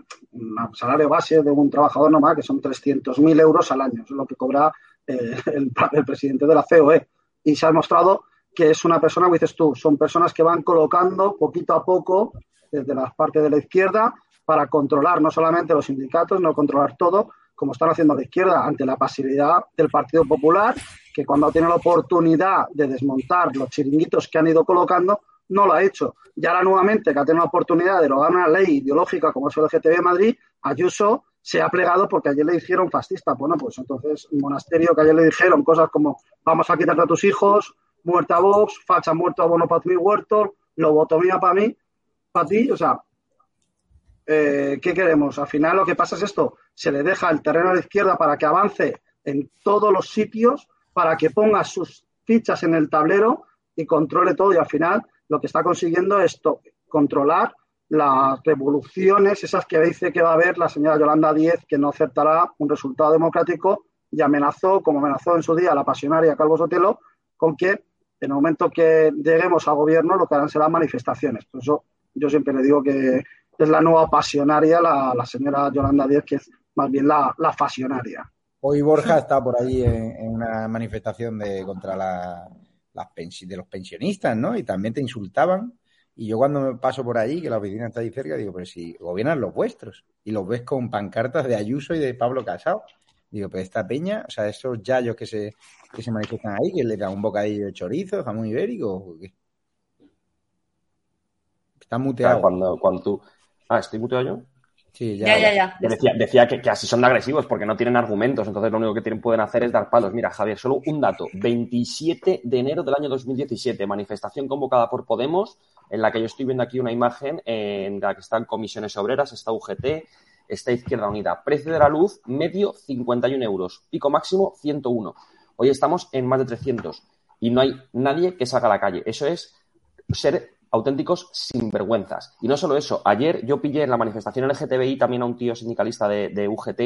salario base de un trabajador normal, que son 300.000 euros al año. es lo que cobra eh, el, presidente de la COE. Y se ha demostrado que es una persona, como dices tú, son personas que van colocando poquito a poco desde la parte de la izquierda para controlar no solamente los sindicatos, no controlar todo, como están haciendo la izquierda ante la pasividad del Partido Popular, que cuando ha tenido la oportunidad de desmontar los chiringuitos que han ido colocando, no lo ha hecho. Y ahora nuevamente que ha tenido la oportunidad de lograr una ley ideológica como es el LGTB de Madrid, Ayuso se ha plegado porque ayer le dijeron fascista. Bueno, pues entonces, un monasterio que ayer le dijeron cosas como vamos a quitarte a tus hijos, muerta Vox, facha muerto abono para mi huerto, lobotomía para mí, para ti, o sea, eh, ¿qué queremos? Al final lo que pasa es esto, se le deja el terreno a la izquierda para que avance en todos los sitios, para que ponga sus fichas en el tablero y controle todo y al final lo que está consiguiendo es controlar las revoluciones, esas que dice que va a haber la señora Yolanda Díez, que no aceptará un resultado democrático y amenazó, como amenazó en su día la pasionaria Calvo Sotelo, con que en el momento que lleguemos al gobierno lo que harán serán manifestaciones. Por eso yo siempre le digo que es la nueva pasionaria, la, señora Yolanda Díez, que es más bien la, la fasionaria. Hoy Borja está por allí en, una manifestación de contra la, las de los pensionistas, ¿no? Y también te insultaban. Y yo cuando me paso por allí, que la oficina está ahí cerca, digo, pero si gobiernan los vuestros. Y los ves con pancartas de Ayuso y de Pablo Casado. Digo, pero esta peña, o sea, esos yayos que se, que se manifiestan ahí, que le dan un bocadillo de chorizo, jamón ibérico. Está muteado. cuando, cuando tú. Ah, ¿estoy muteado yo? Sí, ya, ya, ya. Decía, decía que, así son de agresivos porque no tienen argumentos, entonces lo único que tienen, pueden hacer es dar palos. Mira, Javier, solo un dato. 27 de enero del año 2017, manifestación convocada por Podemos, en la que yo estoy viendo aquí una imagen en la que están comisiones obreras, está UGT, está Izquierda Unida. Precio de la luz, medio 51 euros, pico máximo 101. Hoy estamos en más de 300 y no hay nadie que salga a la calle. Eso es ser auténticos sinvergüenzas. Y no solo eso, ayer yo pillé en la manifestación LGTBI también a un tío sindicalista de, UGT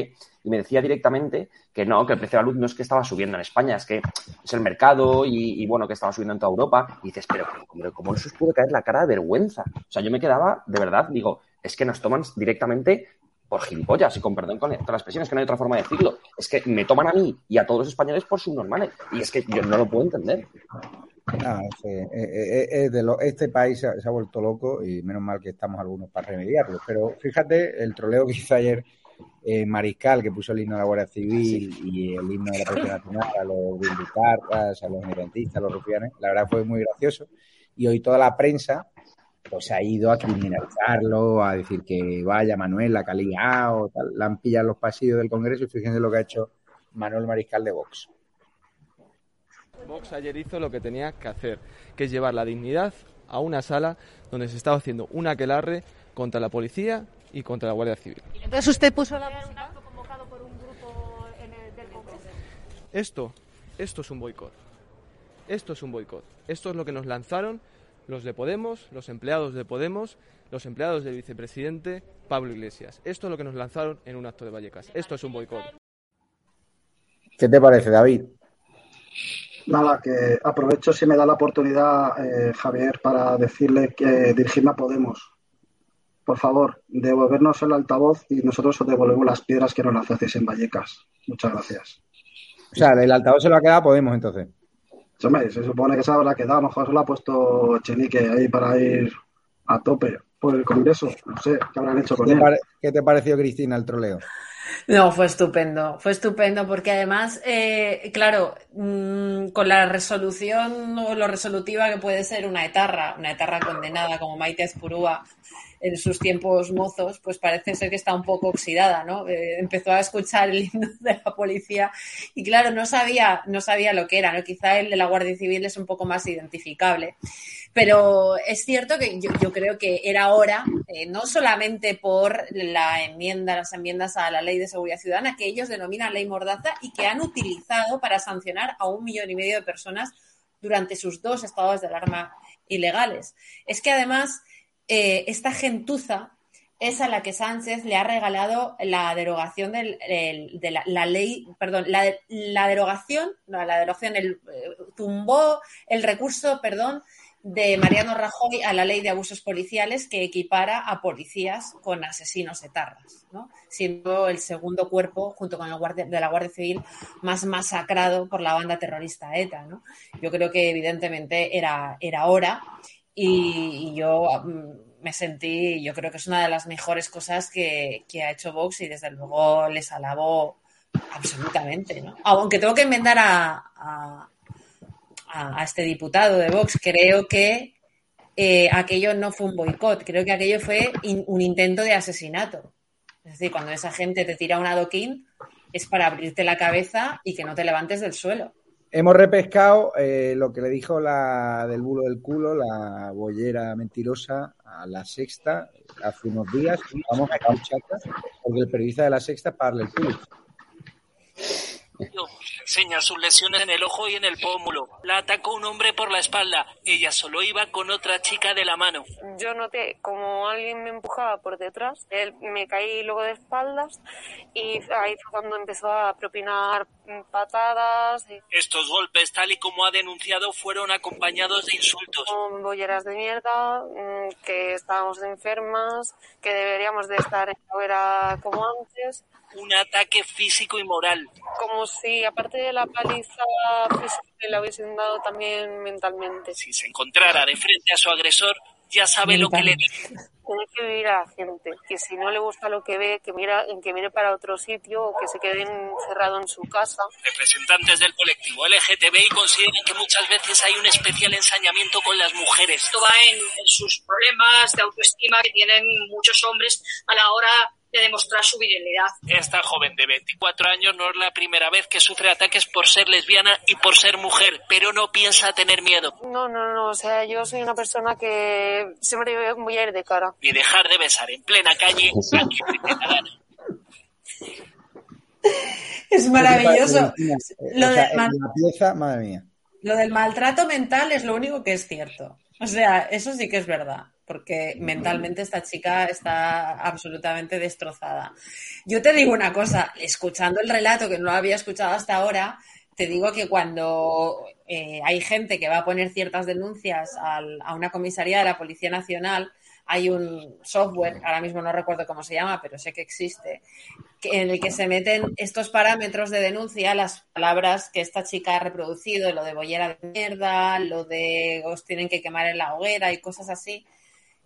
y me decía directamente que no, que el precio de la luz no es que estaba subiendo en España, es que es el mercado y, bueno, que estaba subiendo en toda Europa. Y dices, pero ¿cómo, cómo no se os puede caer la cara de vergüenza? O sea, yo me quedaba, de verdad, digo, es que nos toman directamente por gilipollas y con perdón con, todas las expresiones, que no hay otra forma de decirlo. Es que me toman a mí y a todos los españoles por subnormales. Y es que yo no lo puedo entender. Ah, eh, eh, eh, de lo, este país se ha, vuelto loco y menos mal que estamos algunos para remediarlo. Pero fíjate el troleo que hizo ayer Mariscal, que puso el himno de la Guardia Civil y el himno de la Policía Nacional a los militares, a los independentistas, a los rufianes. La verdad fue muy gracioso. Y hoy toda la prensa pues ha ido a criminalizarlo, a decir que vaya Manuel, la calidad o tal. La han pillado en los pasillos del Congreso y fíjense lo que ha hecho Manuel Mariscal de Vox. Vox ayer hizo lo que tenía que hacer, que es llevar la dignidad a una sala donde se estaba haciendo un aquelarre contra la policía y contra la Guardia Civil. Entonces usted puso la un acto convocado por un grupo del Congreso. Esto, esto es un boicot. Esto es un boicot. Esto es lo que nos lanzaron los de Podemos, los empleados de Podemos, los empleados del vicepresidente Pablo Iglesias. Esto es lo que nos lanzaron en un acto de Vallecas. Esto es un boicot. ¿Qué te parece, David? Nada, que aprovecho si me da la oportunidad, eh, Javier, para decirle que dirigirme a Podemos. Por favor, devolvernos el altavoz y nosotros os devolvemos las piedras que nos las hacéis en Vallecas. Muchas gracias. O sea, el altavoz se lo ha quedado a Podemos entonces. se supone que se habrá quedado, a lo mejor se lo ha puesto Chenique ahí para ir a tope por el Congreso. No sé, ¿qué habrán hecho con él? ¿Qué te pareció, Cristina, el troleo? No, fue estupendo, fue estupendo porque además, eh, claro, mm, con la resolución o lo resolutiva que puede ser una etarra, una etarra condenada como Maite Azpurúa en sus tiempos mozos, pues parece ser que está un poco oxidada, ¿no? Eh, empezó a escuchar el himno de la policía y claro, no sabía, no sabía lo que era, ¿no? Quizá el de la Guardia Civil es un poco más identificable. Pero es cierto que yo, creo que era hora, eh, no solamente por la enmienda, las enmiendas a la ley de seguridad ciudadana, que ellos denominan ley mordaza y que han utilizado para sancionar a un millón y medio de personas durante sus dos estados de alarma ilegales. Es que además eh, esta gentuza es a la que Sánchez le ha regalado la derogación de la, ley, perdón, la, derogación, no, la derogación, el, eh, tumbó el recurso, perdón, de Mariano Rajoy a la ley de abusos policiales que equipara a policías con asesinos etarras, ¿no? siendo el segundo cuerpo, junto con el guardia, de la Guardia Civil, más masacrado por la banda terrorista ETA. ¿no? Yo creo que evidentemente era, era hora y, yo mm, me sentí, yo creo que es una de las mejores cosas que, ha hecho Vox y desde luego les alabo absolutamente. ¿no? Aunque tengo que enmendar a, este diputado de Vox. Creo que eh, aquello no fue un boicot, creo que aquello fue un intento de asesinato. Es decir, cuando esa gente te tira un adoquín es para abrirte la cabeza y que no te levantes del suelo. Hemos repescado eh, lo que le dijo la del bulo del culo, la bollera mentirosa, a la sexta hace unos días. Vamos a escucharla, porque el periodista de la sexta parla el culo. Enseña sus lesiones en el ojo y en el pómulo. La atacó un hombre por la espalda. Ella solo iba con otra chica de la mano. Yo noté como alguien me empujaba por detrás. Él, me caí luego de espaldas y ahí fue cuando empezó a propinar patadas. Estos golpes, tal y como ha denunciado, fueron acompañados de insultos. Con bolleras de mierda, mm, que estábamos enfermas, que deberíamos de estar en la como antes un ataque físico y moral. Como si, aparte de la paliza física, le hubiesen dado también mentalmente. Si se encontrara de frente a su agresor, ya sabe lo que le dice. Tiene que vivir a la gente, que si no le gusta lo que ve, que mira, que mire para otro sitio o que se quede encerrado en su casa. Representantes del colectivo LGTBI consideran que muchas veces hay un especial ensañamiento con las mujeres. Esto va en sus problemas de autoestima que tienen muchos hombres a la hora de demostrar su virilidad. Esta joven de 24 años no es la primera vez que sufre ataques por ser lesbiana y por ser mujer, pero no piensa tener miedo. No, no, no, o sea, yo soy una persona que siempre voy a ir de cara. Y dejar de besar en plena calle a quien Es maravilloso. Lo, de la pieza, madre mía. lo del maltrato mental es lo único que es cierto. O sea, eso sí que es verdad porque mentalmente esta chica está absolutamente destrozada. Yo te digo una cosa, escuchando el relato que no lo había escuchado hasta ahora, te digo que cuando eh, hay gente que va a poner ciertas denuncias a una comisaría de la Policía Nacional, hay un software, ahora mismo no recuerdo cómo se llama, pero sé que existe, en el que se meten estos parámetros de denuncia, las palabras que esta chica ha reproducido, lo de bollera de mierda, lo de os tienen que quemar en la hoguera y cosas así.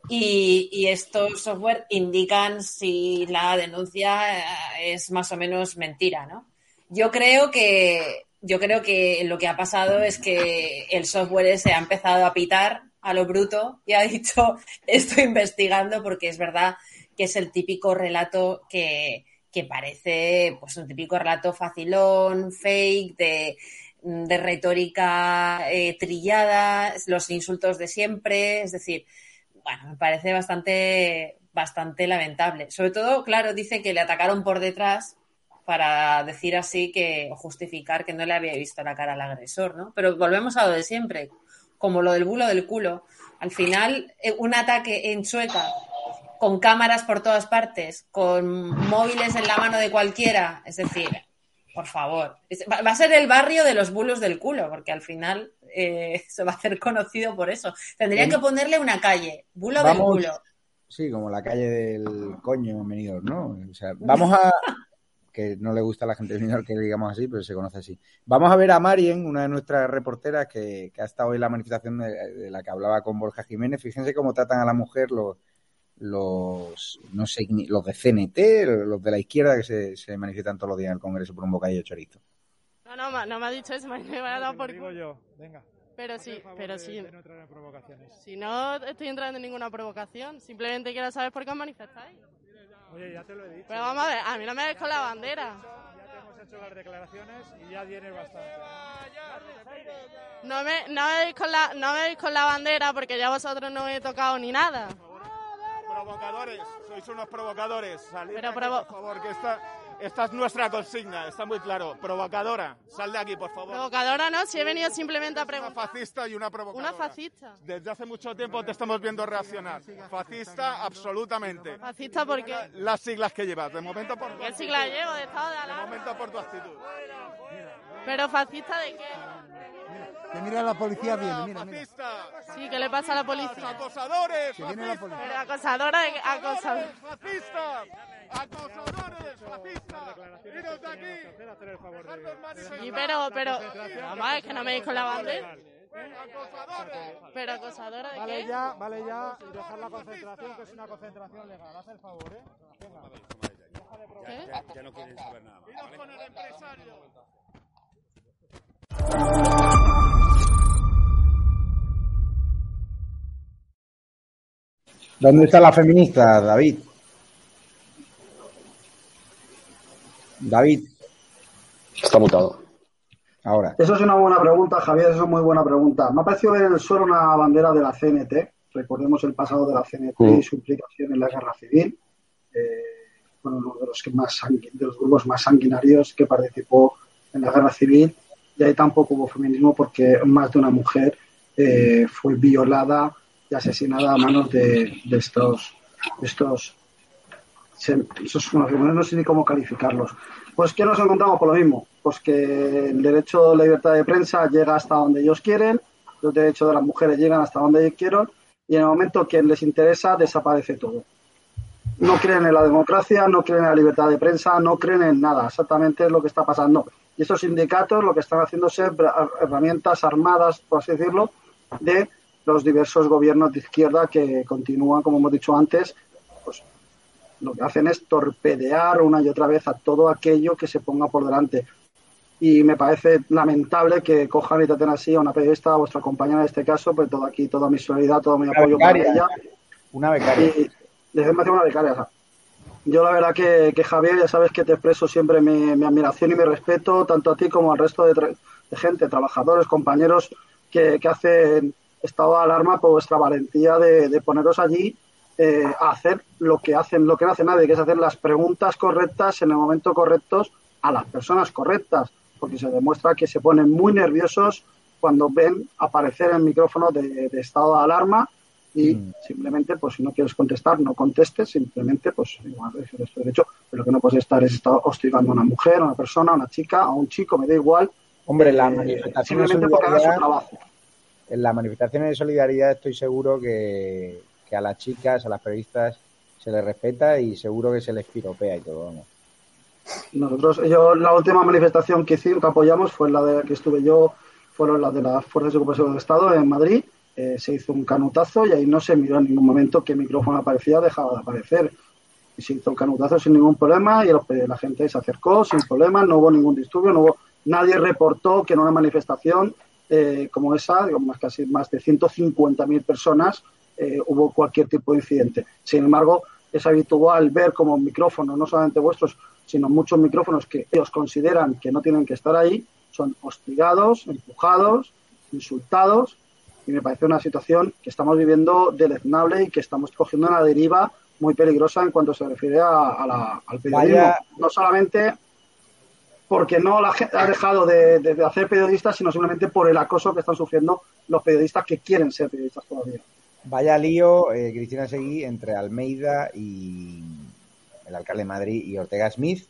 Y, estos software indican si la denuncia eh, es más o menos mentira, ¿no? Yo creo que yo creo que lo que ha pasado es que el software se ha empezado a pitar a lo bruto y ha dicho estoy investigando porque es verdad que es el típico relato que, parece pues un típico relato facilón, fake, de, de retórica eh, trillada, los insultos de siempre, es decir, bueno, me parece bastante, bastante lamentable. Sobre todo, claro, dice que le atacaron por detrás para decir así que, o justificar que no le había visto la cara al agresor, ¿no? Pero volvemos a lo de siempre, como lo del bulo del culo. Al final, eh, un ataque en Chueca, con cámaras por todas partes, con móviles en la mano de cualquiera, es decir, por favor. Va a ser el barrio de los bulos del culo, porque al final eh, se va a hacer conocido por eso. Tendrían que ponerle una calle, bulo del culo. Sí, como la calle del coño venido, ¿no? O sea, vamos a. que no le gusta a la gente de que digamos así, pero se conoce así. Vamos a ver a Marien, una de nuestras reporteras que, ha estado hoy en la manifestación de, la que hablaba con Borja Jiménez. Fíjense cómo tratan a la mujer los, los no sé, los de CNT, los de la izquierda que se, se manifiestan todos los días en el Congreso por un bocadillo de chorizo. No, no, no me ha dicho eso, me va a dar por digo yo, venga. Pero sí, pero sí. Si no estoy entrando en ninguna provocación, simplemente quiero saber por qué os manifestáis. Oye, ya te lo he dicho. Pero vamos a ver, a mí no me ves con la bandera. Ya te hemos hecho las declaraciones y ya tienes bastante. No me, no me veis con la, no me veis con la bandera porque ya vosotros no me he tocado ni nada. Provocadores, sois unos provocadores. Salid Pero por favor, que está Esta es nuestra consigna, está muy claro. Provocadora, sal de aquí, por favor. Provocadora no, si he venido simplemente a preguntar. Una fascista y una provocadora. Una fascista. Desde hace mucho tiempo te estamos viendo reaccionar. Fascista, absolutamente. ¿Fascista por qué? Las siglas que llevas, de momento por tu ¿Qué siglas llevo? De estado de De alarma. momento por tu actitud. ¿Pero fascista de qué? Que mira la policía viene, mira, mira. Fascista. Sí, ¿qué le pasa a la policía? Acosadores, Que viene la policía. Pero acosadora de acosadora. Fascistas. Acosadores, fascistas. Iros de aquí. Sí, pero, pero, mamá, es que no me deis con la bandera. Pero acosadora de Vale qué? ya, vale ya, y dejar la concentración, que es una concentración legal. Haz el favor, ¿eh? Venga. ¿Qué? Ya, ya no quieren saber nada más. Iros con el empresario. ¿Dónde está la feminista, David? David, Está mutado. ahora. Eso es una buena pregunta, Javier, eso es muy buena pregunta. Me ha parecido ver en el suelo una bandera de la CNT. Recordemos el pasado de la CNT Mm. y su implicación en la guerra civil. Eh, bueno, uno de los, que más sangui- de los grupos más sanguinarios que participó en la guerra civil. Y ahí tampoco hubo feminismo porque más de una mujer eh, fue violada y asesinada a manos de, de estos, de estos se- esos, no sé ni cómo calificarlos. Pues que nos encontramos por lo mismo, pues que el derecho de la libertad de prensa llega hasta donde ellos quieren, los derechos de las mujeres llegan hasta donde ellos quieren y en el momento que les interesa desaparece todo. No creen en la democracia, no creen en la libertad de prensa, no creen en nada, exactamente es lo que está pasando. Y estos sindicatos lo que están haciendo es ser herramientas armadas, por así decirlo, de los diversos gobiernos de izquierda que continúan, como hemos dicho antes, pues lo que hacen es torpedear una y otra vez a todo aquello que se ponga por delante. Y me parece lamentable que cojan y traten así a una periodista, a vuestra compañera en este caso, pues todo aquí, toda mi solidaridad, todo mi Una apoyo para ella. Una becaria. Y desde me hace una becaria. o sea, Yo la verdad que, que, Javier, ya sabes que te expreso siempre mi, mi admiración y mi respeto, tanto a ti como al resto de, de gente, trabajadores, compañeros que, que hacen estado de alarma por vuestra valentía de, de poneros allí eh, a hacer lo que hacen, lo que no hace nadie, que es hacer las preguntas correctas en el momento correctos a las personas correctas, porque se demuestra que se ponen muy nerviosos cuando ven aparecer el micrófono de, de estado de alarma y simplemente, pues si no quieres contestar, no contestes, simplemente, pues igual es tu derecho, pero lo que no puedes estar es estar hostigando a una mujer, a una persona, a una chica, a un chico, me da igual. Hombre, las Eh, manifestaciones de simplemente porque haga su solidaridad, trabajo. en las manifestaciones de solidaridad estoy seguro que, que a las chicas, a las periodistas, se les respeta y seguro que se les piropea y todo. vamos. Nosotros, yo, la última manifestación que hicimos, que apoyamos, fue la de la que estuve yo, fueron las de las Fuerzas de Ocupación del Estado en Madrid. Eh, se hizo un canutazo y ahí no se miró en ningún momento que el micrófono aparecía, dejaba de aparecer. Y se hizo un canutazo sin ningún problema y la gente se acercó sin problema, no hubo ningún disturbio, no hubo, nadie reportó que en una manifestación eh, como esa, digamos, casi más de 150.000 personas, eh, hubo cualquier tipo de incidente. Sin embargo, es habitual ver como micrófonos, no solamente vuestros, sino muchos micrófonos que ellos consideran que no tienen que estar ahí, son hostigados, empujados, insultados, y me parece una situación que estamos viviendo deleznable y que estamos cogiendo una deriva muy peligrosa en cuanto se refiere a, a la- al periodismo. Vaya- No solamente porque no la ha dejado de, de- de hacer periodistas, sino simplemente por el acoso que están sufriendo los periodistas que quieren ser periodistas todavía. Vaya lío, eh, Cristina Seguí, entre Almeida y el alcalde de Madrid y Ortega Smith.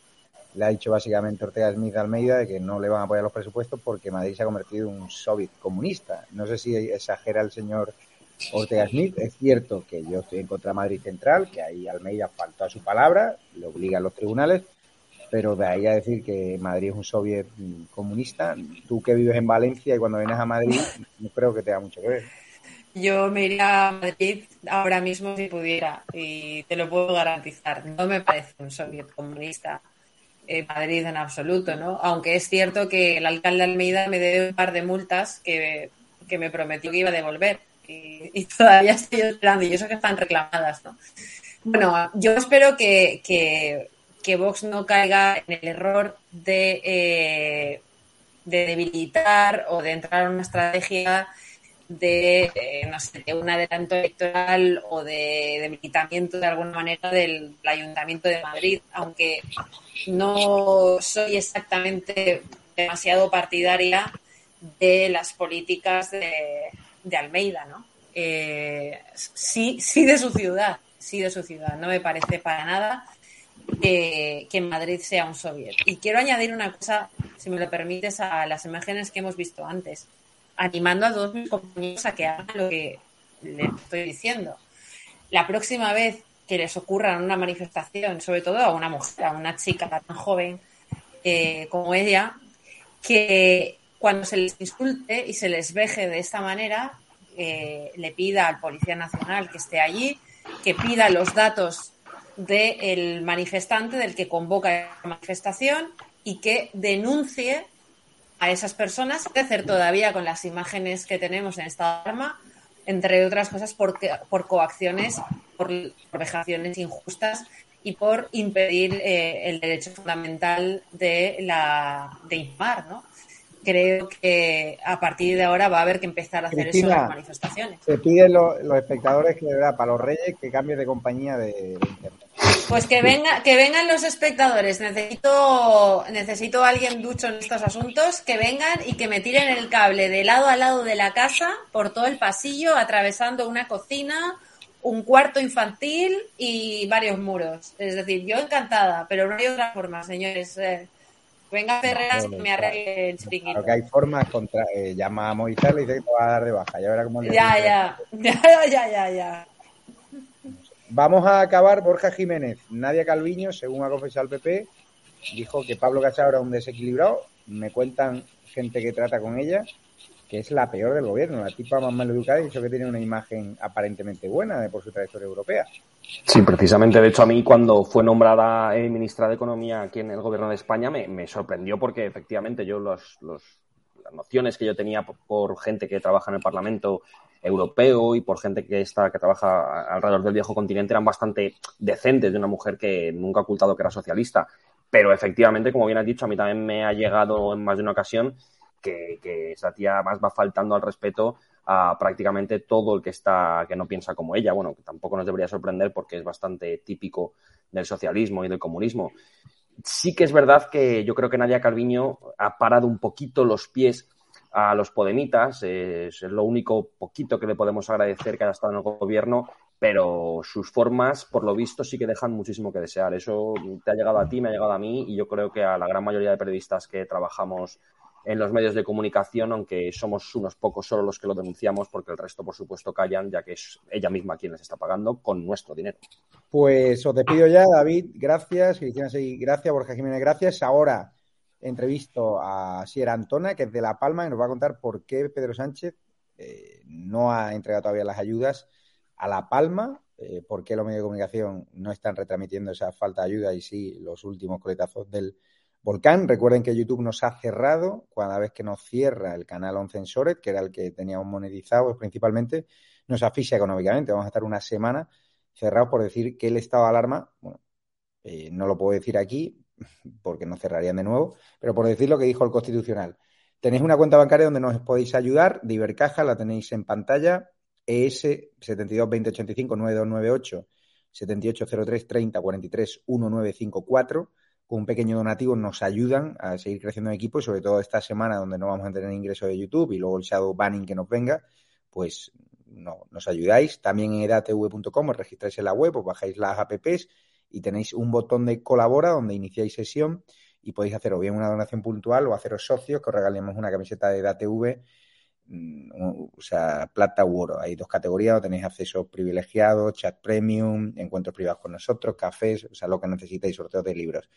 Le ha dicho básicamente Ortega Smith a Almeida de que no le van a apoyar los presupuestos porque Madrid se ha convertido en un soviet comunista. No sé si exagera el señor Ortega Smith. Es cierto que yo estoy en contra de Madrid Central, que ahí Almeida faltó a su palabra, le obligan los tribunales, pero de ahí a decir que Madrid es un soviet mm, comunista, tú que vives en Valencia y cuando vienes a Madrid, no creo que tenga mucho que ver. Yo me iría a Madrid ahora mismo si pudiera y te lo puedo garantizar. No me parece un soviet comunista Madrid en absoluto, ¿no? Aunque es cierto que el alcalde Almeida me debe un par de multas que, que me prometió que iba a devolver y, y todavía estoy esperando y eso que están reclamadas, ¿no? Bueno, yo espero que, que, que Vox no caiga en el error de, eh, de debilitar o de entrar en una estrategia de, eh, no sé, de un adelanto electoral o de debilitamiento de alguna manera del, Ayuntamiento de Madrid, aunque no soy exactamente demasiado partidaria de las políticas de, Almeida, ¿no? Eh, sí, sí de su ciudad, sí de su ciudad. No me parece para nada que, que Madrid sea un soviet. Y quiero añadir una cosa, si me lo permites, a las imágenes que hemos visto antes, animando a todos mis compañeros a que hagan lo que les estoy diciendo. La próxima vez que les ocurra una manifestación, sobre todo a una mujer, a una chica tan joven eh, como ella, que cuando se les insulte y se les veje de esta manera, eh, le pida al Policía Nacional que esté allí, que pida los datos del manifestante, del que convoca la manifestación y que denuncie a esas personas, que hacer todavía con las imágenes que tenemos en esta arma, entre otras cosas por, por coacciones, por, vejaciones injustas y por impedir eh, el derecho fundamental de la de informar, ¿no? creo que a partir de ahora va a haber que empezar a hacer eso en las manifestaciones. Se piden los espectadores que, de verdad, para los reyes, que cambien de compañía de, internet. Pues que venga, que vengan los espectadores. Necesito, necesito alguien ducho en estos asuntos, que vengan y que me tiren el cable de lado a lado de la casa, por todo el pasillo, atravesando una cocina, un cuarto infantil y varios muros. Es decir, yo encantada, pero no hay otra forma, señores. Eh, Venga Ferreras que me arregle el chiringuito. Claro que hay formas contra. Eh, llama a Moisés y dice que te va a dar de baja. Ya verá cómo le Ya, ya. Ya, ya, ya, ya. Vamos a acabar Borja Jiménez. Nadia Calviño, según ha confesado el PP, dijo que Pablo Casado era un desequilibrado. Me cuentan gente que trata con ella que es la peor del gobierno. La tipa más mal educada y dicho que tiene una imagen aparentemente buena por su trayectoria europea. Sí, precisamente. De hecho, a mí cuando fue nombrada eh, ministra de Economía aquí en el gobierno de España me, sorprendió porque efectivamente yo los, las nociones que yo tenía por, gente que trabaja en el Parlamento europeo y por gente que está que trabaja alrededor del viejo continente eran bastante decentes de una mujer que nunca ha ocultado que era socialista. Pero efectivamente, como bien has dicho, a mí también me ha llegado en más de una ocasión que, esa tía más va faltando al respeto a prácticamente todo el que está que no piensa como ella. Bueno, que tampoco nos debería sorprender porque es bastante típico del socialismo y del comunismo. Sí que es verdad que yo creo que Nadia Calviño ha parado un poquito los pies a los podemitas, es lo único poquito que le podemos agradecer que haya estado en el gobierno, pero sus formas, por lo visto, sí que dejan muchísimo que desear. Eso te ha llegado a ti, me ha llegado a mí y yo creo que a la gran mayoría de periodistas que trabajamos en los medios de comunicación, aunque somos unos pocos solo los que lo denunciamos, porque el resto, por supuesto, callan, ya que es ella misma quien les está pagando con nuestro dinero. Pues os despido ya, David, gracias, Cristina gracias, Borja Jiménez, gracias. Ahora entrevisto a Sierra Antona, que es de La Palma, y nos va a contar por qué Pedro Sánchez eh, no ha entregado todavía las ayudas a La Palma, eh, por qué los medios de comunicación no están retransmitiendo esa falta de ayuda y sí los últimos coletazos del Volcán, recuerden que YouTube nos ha cerrado cada vez que nos cierra el canal Oncensored, que era el que teníamos monetizado principalmente, nos asfixia económicamente. Vamos a estar una semana cerrados por decir que el estado de alarma, bueno, eh, no lo puedo decir aquí porque nos cerrarían de nuevo, pero por decir lo que dijo el Constitucional. Tenéis una cuenta bancaria donde nos podéis ayudar, de Ibercaja, la tenéis en pantalla, ES 722085 9298 7803 30 43 1954 con un pequeño donativo nos ayudan a seguir creciendo en equipo y sobre todo esta semana donde no vamos a tener ingreso de YouTube y luego el shadow banning que nos venga, pues no, nos ayudáis. También en edatv.com os registráis en la web, os bajáis las apps y tenéis un botón de colabora donde iniciáis sesión y podéis hacer o bien una donación puntual o haceros socios que os regalemos una camiseta de EDATV Mm, o sea, plata u oro. Hay dos categorías, tenéis acceso privilegiado, chat premium, encuentros privados con nosotros, cafés, o sea, lo que necesitéis, sorteos de libros.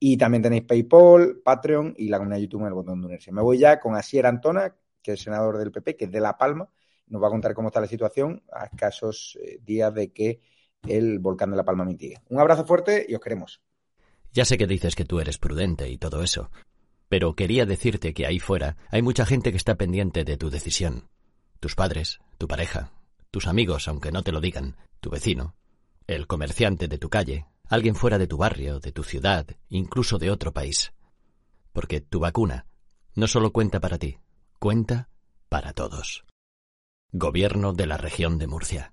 Y también tenéis PayPal, Patreon y la comunidad de YouTube en el botón de unirse. Me voy ya con Asier Antona, que es senador del PP, que es de La Palma, nos va a contar cómo está la situación a escasos eh, días de que el volcán de La Palma mitigue. Un abrazo fuerte y os queremos. Ya sé que dices que tú eres prudente y todo eso, pero quería decirte que ahí fuera hay mucha gente que está pendiente de tu decisión. Tus padres, tu pareja, tus amigos, aunque no te lo digan, tu vecino, el comerciante de tu calle, alguien fuera de tu barrio, de tu ciudad, incluso de otro país. Porque tu vacuna no solo cuenta para ti, cuenta para todos. Gobierno de la región de Murcia.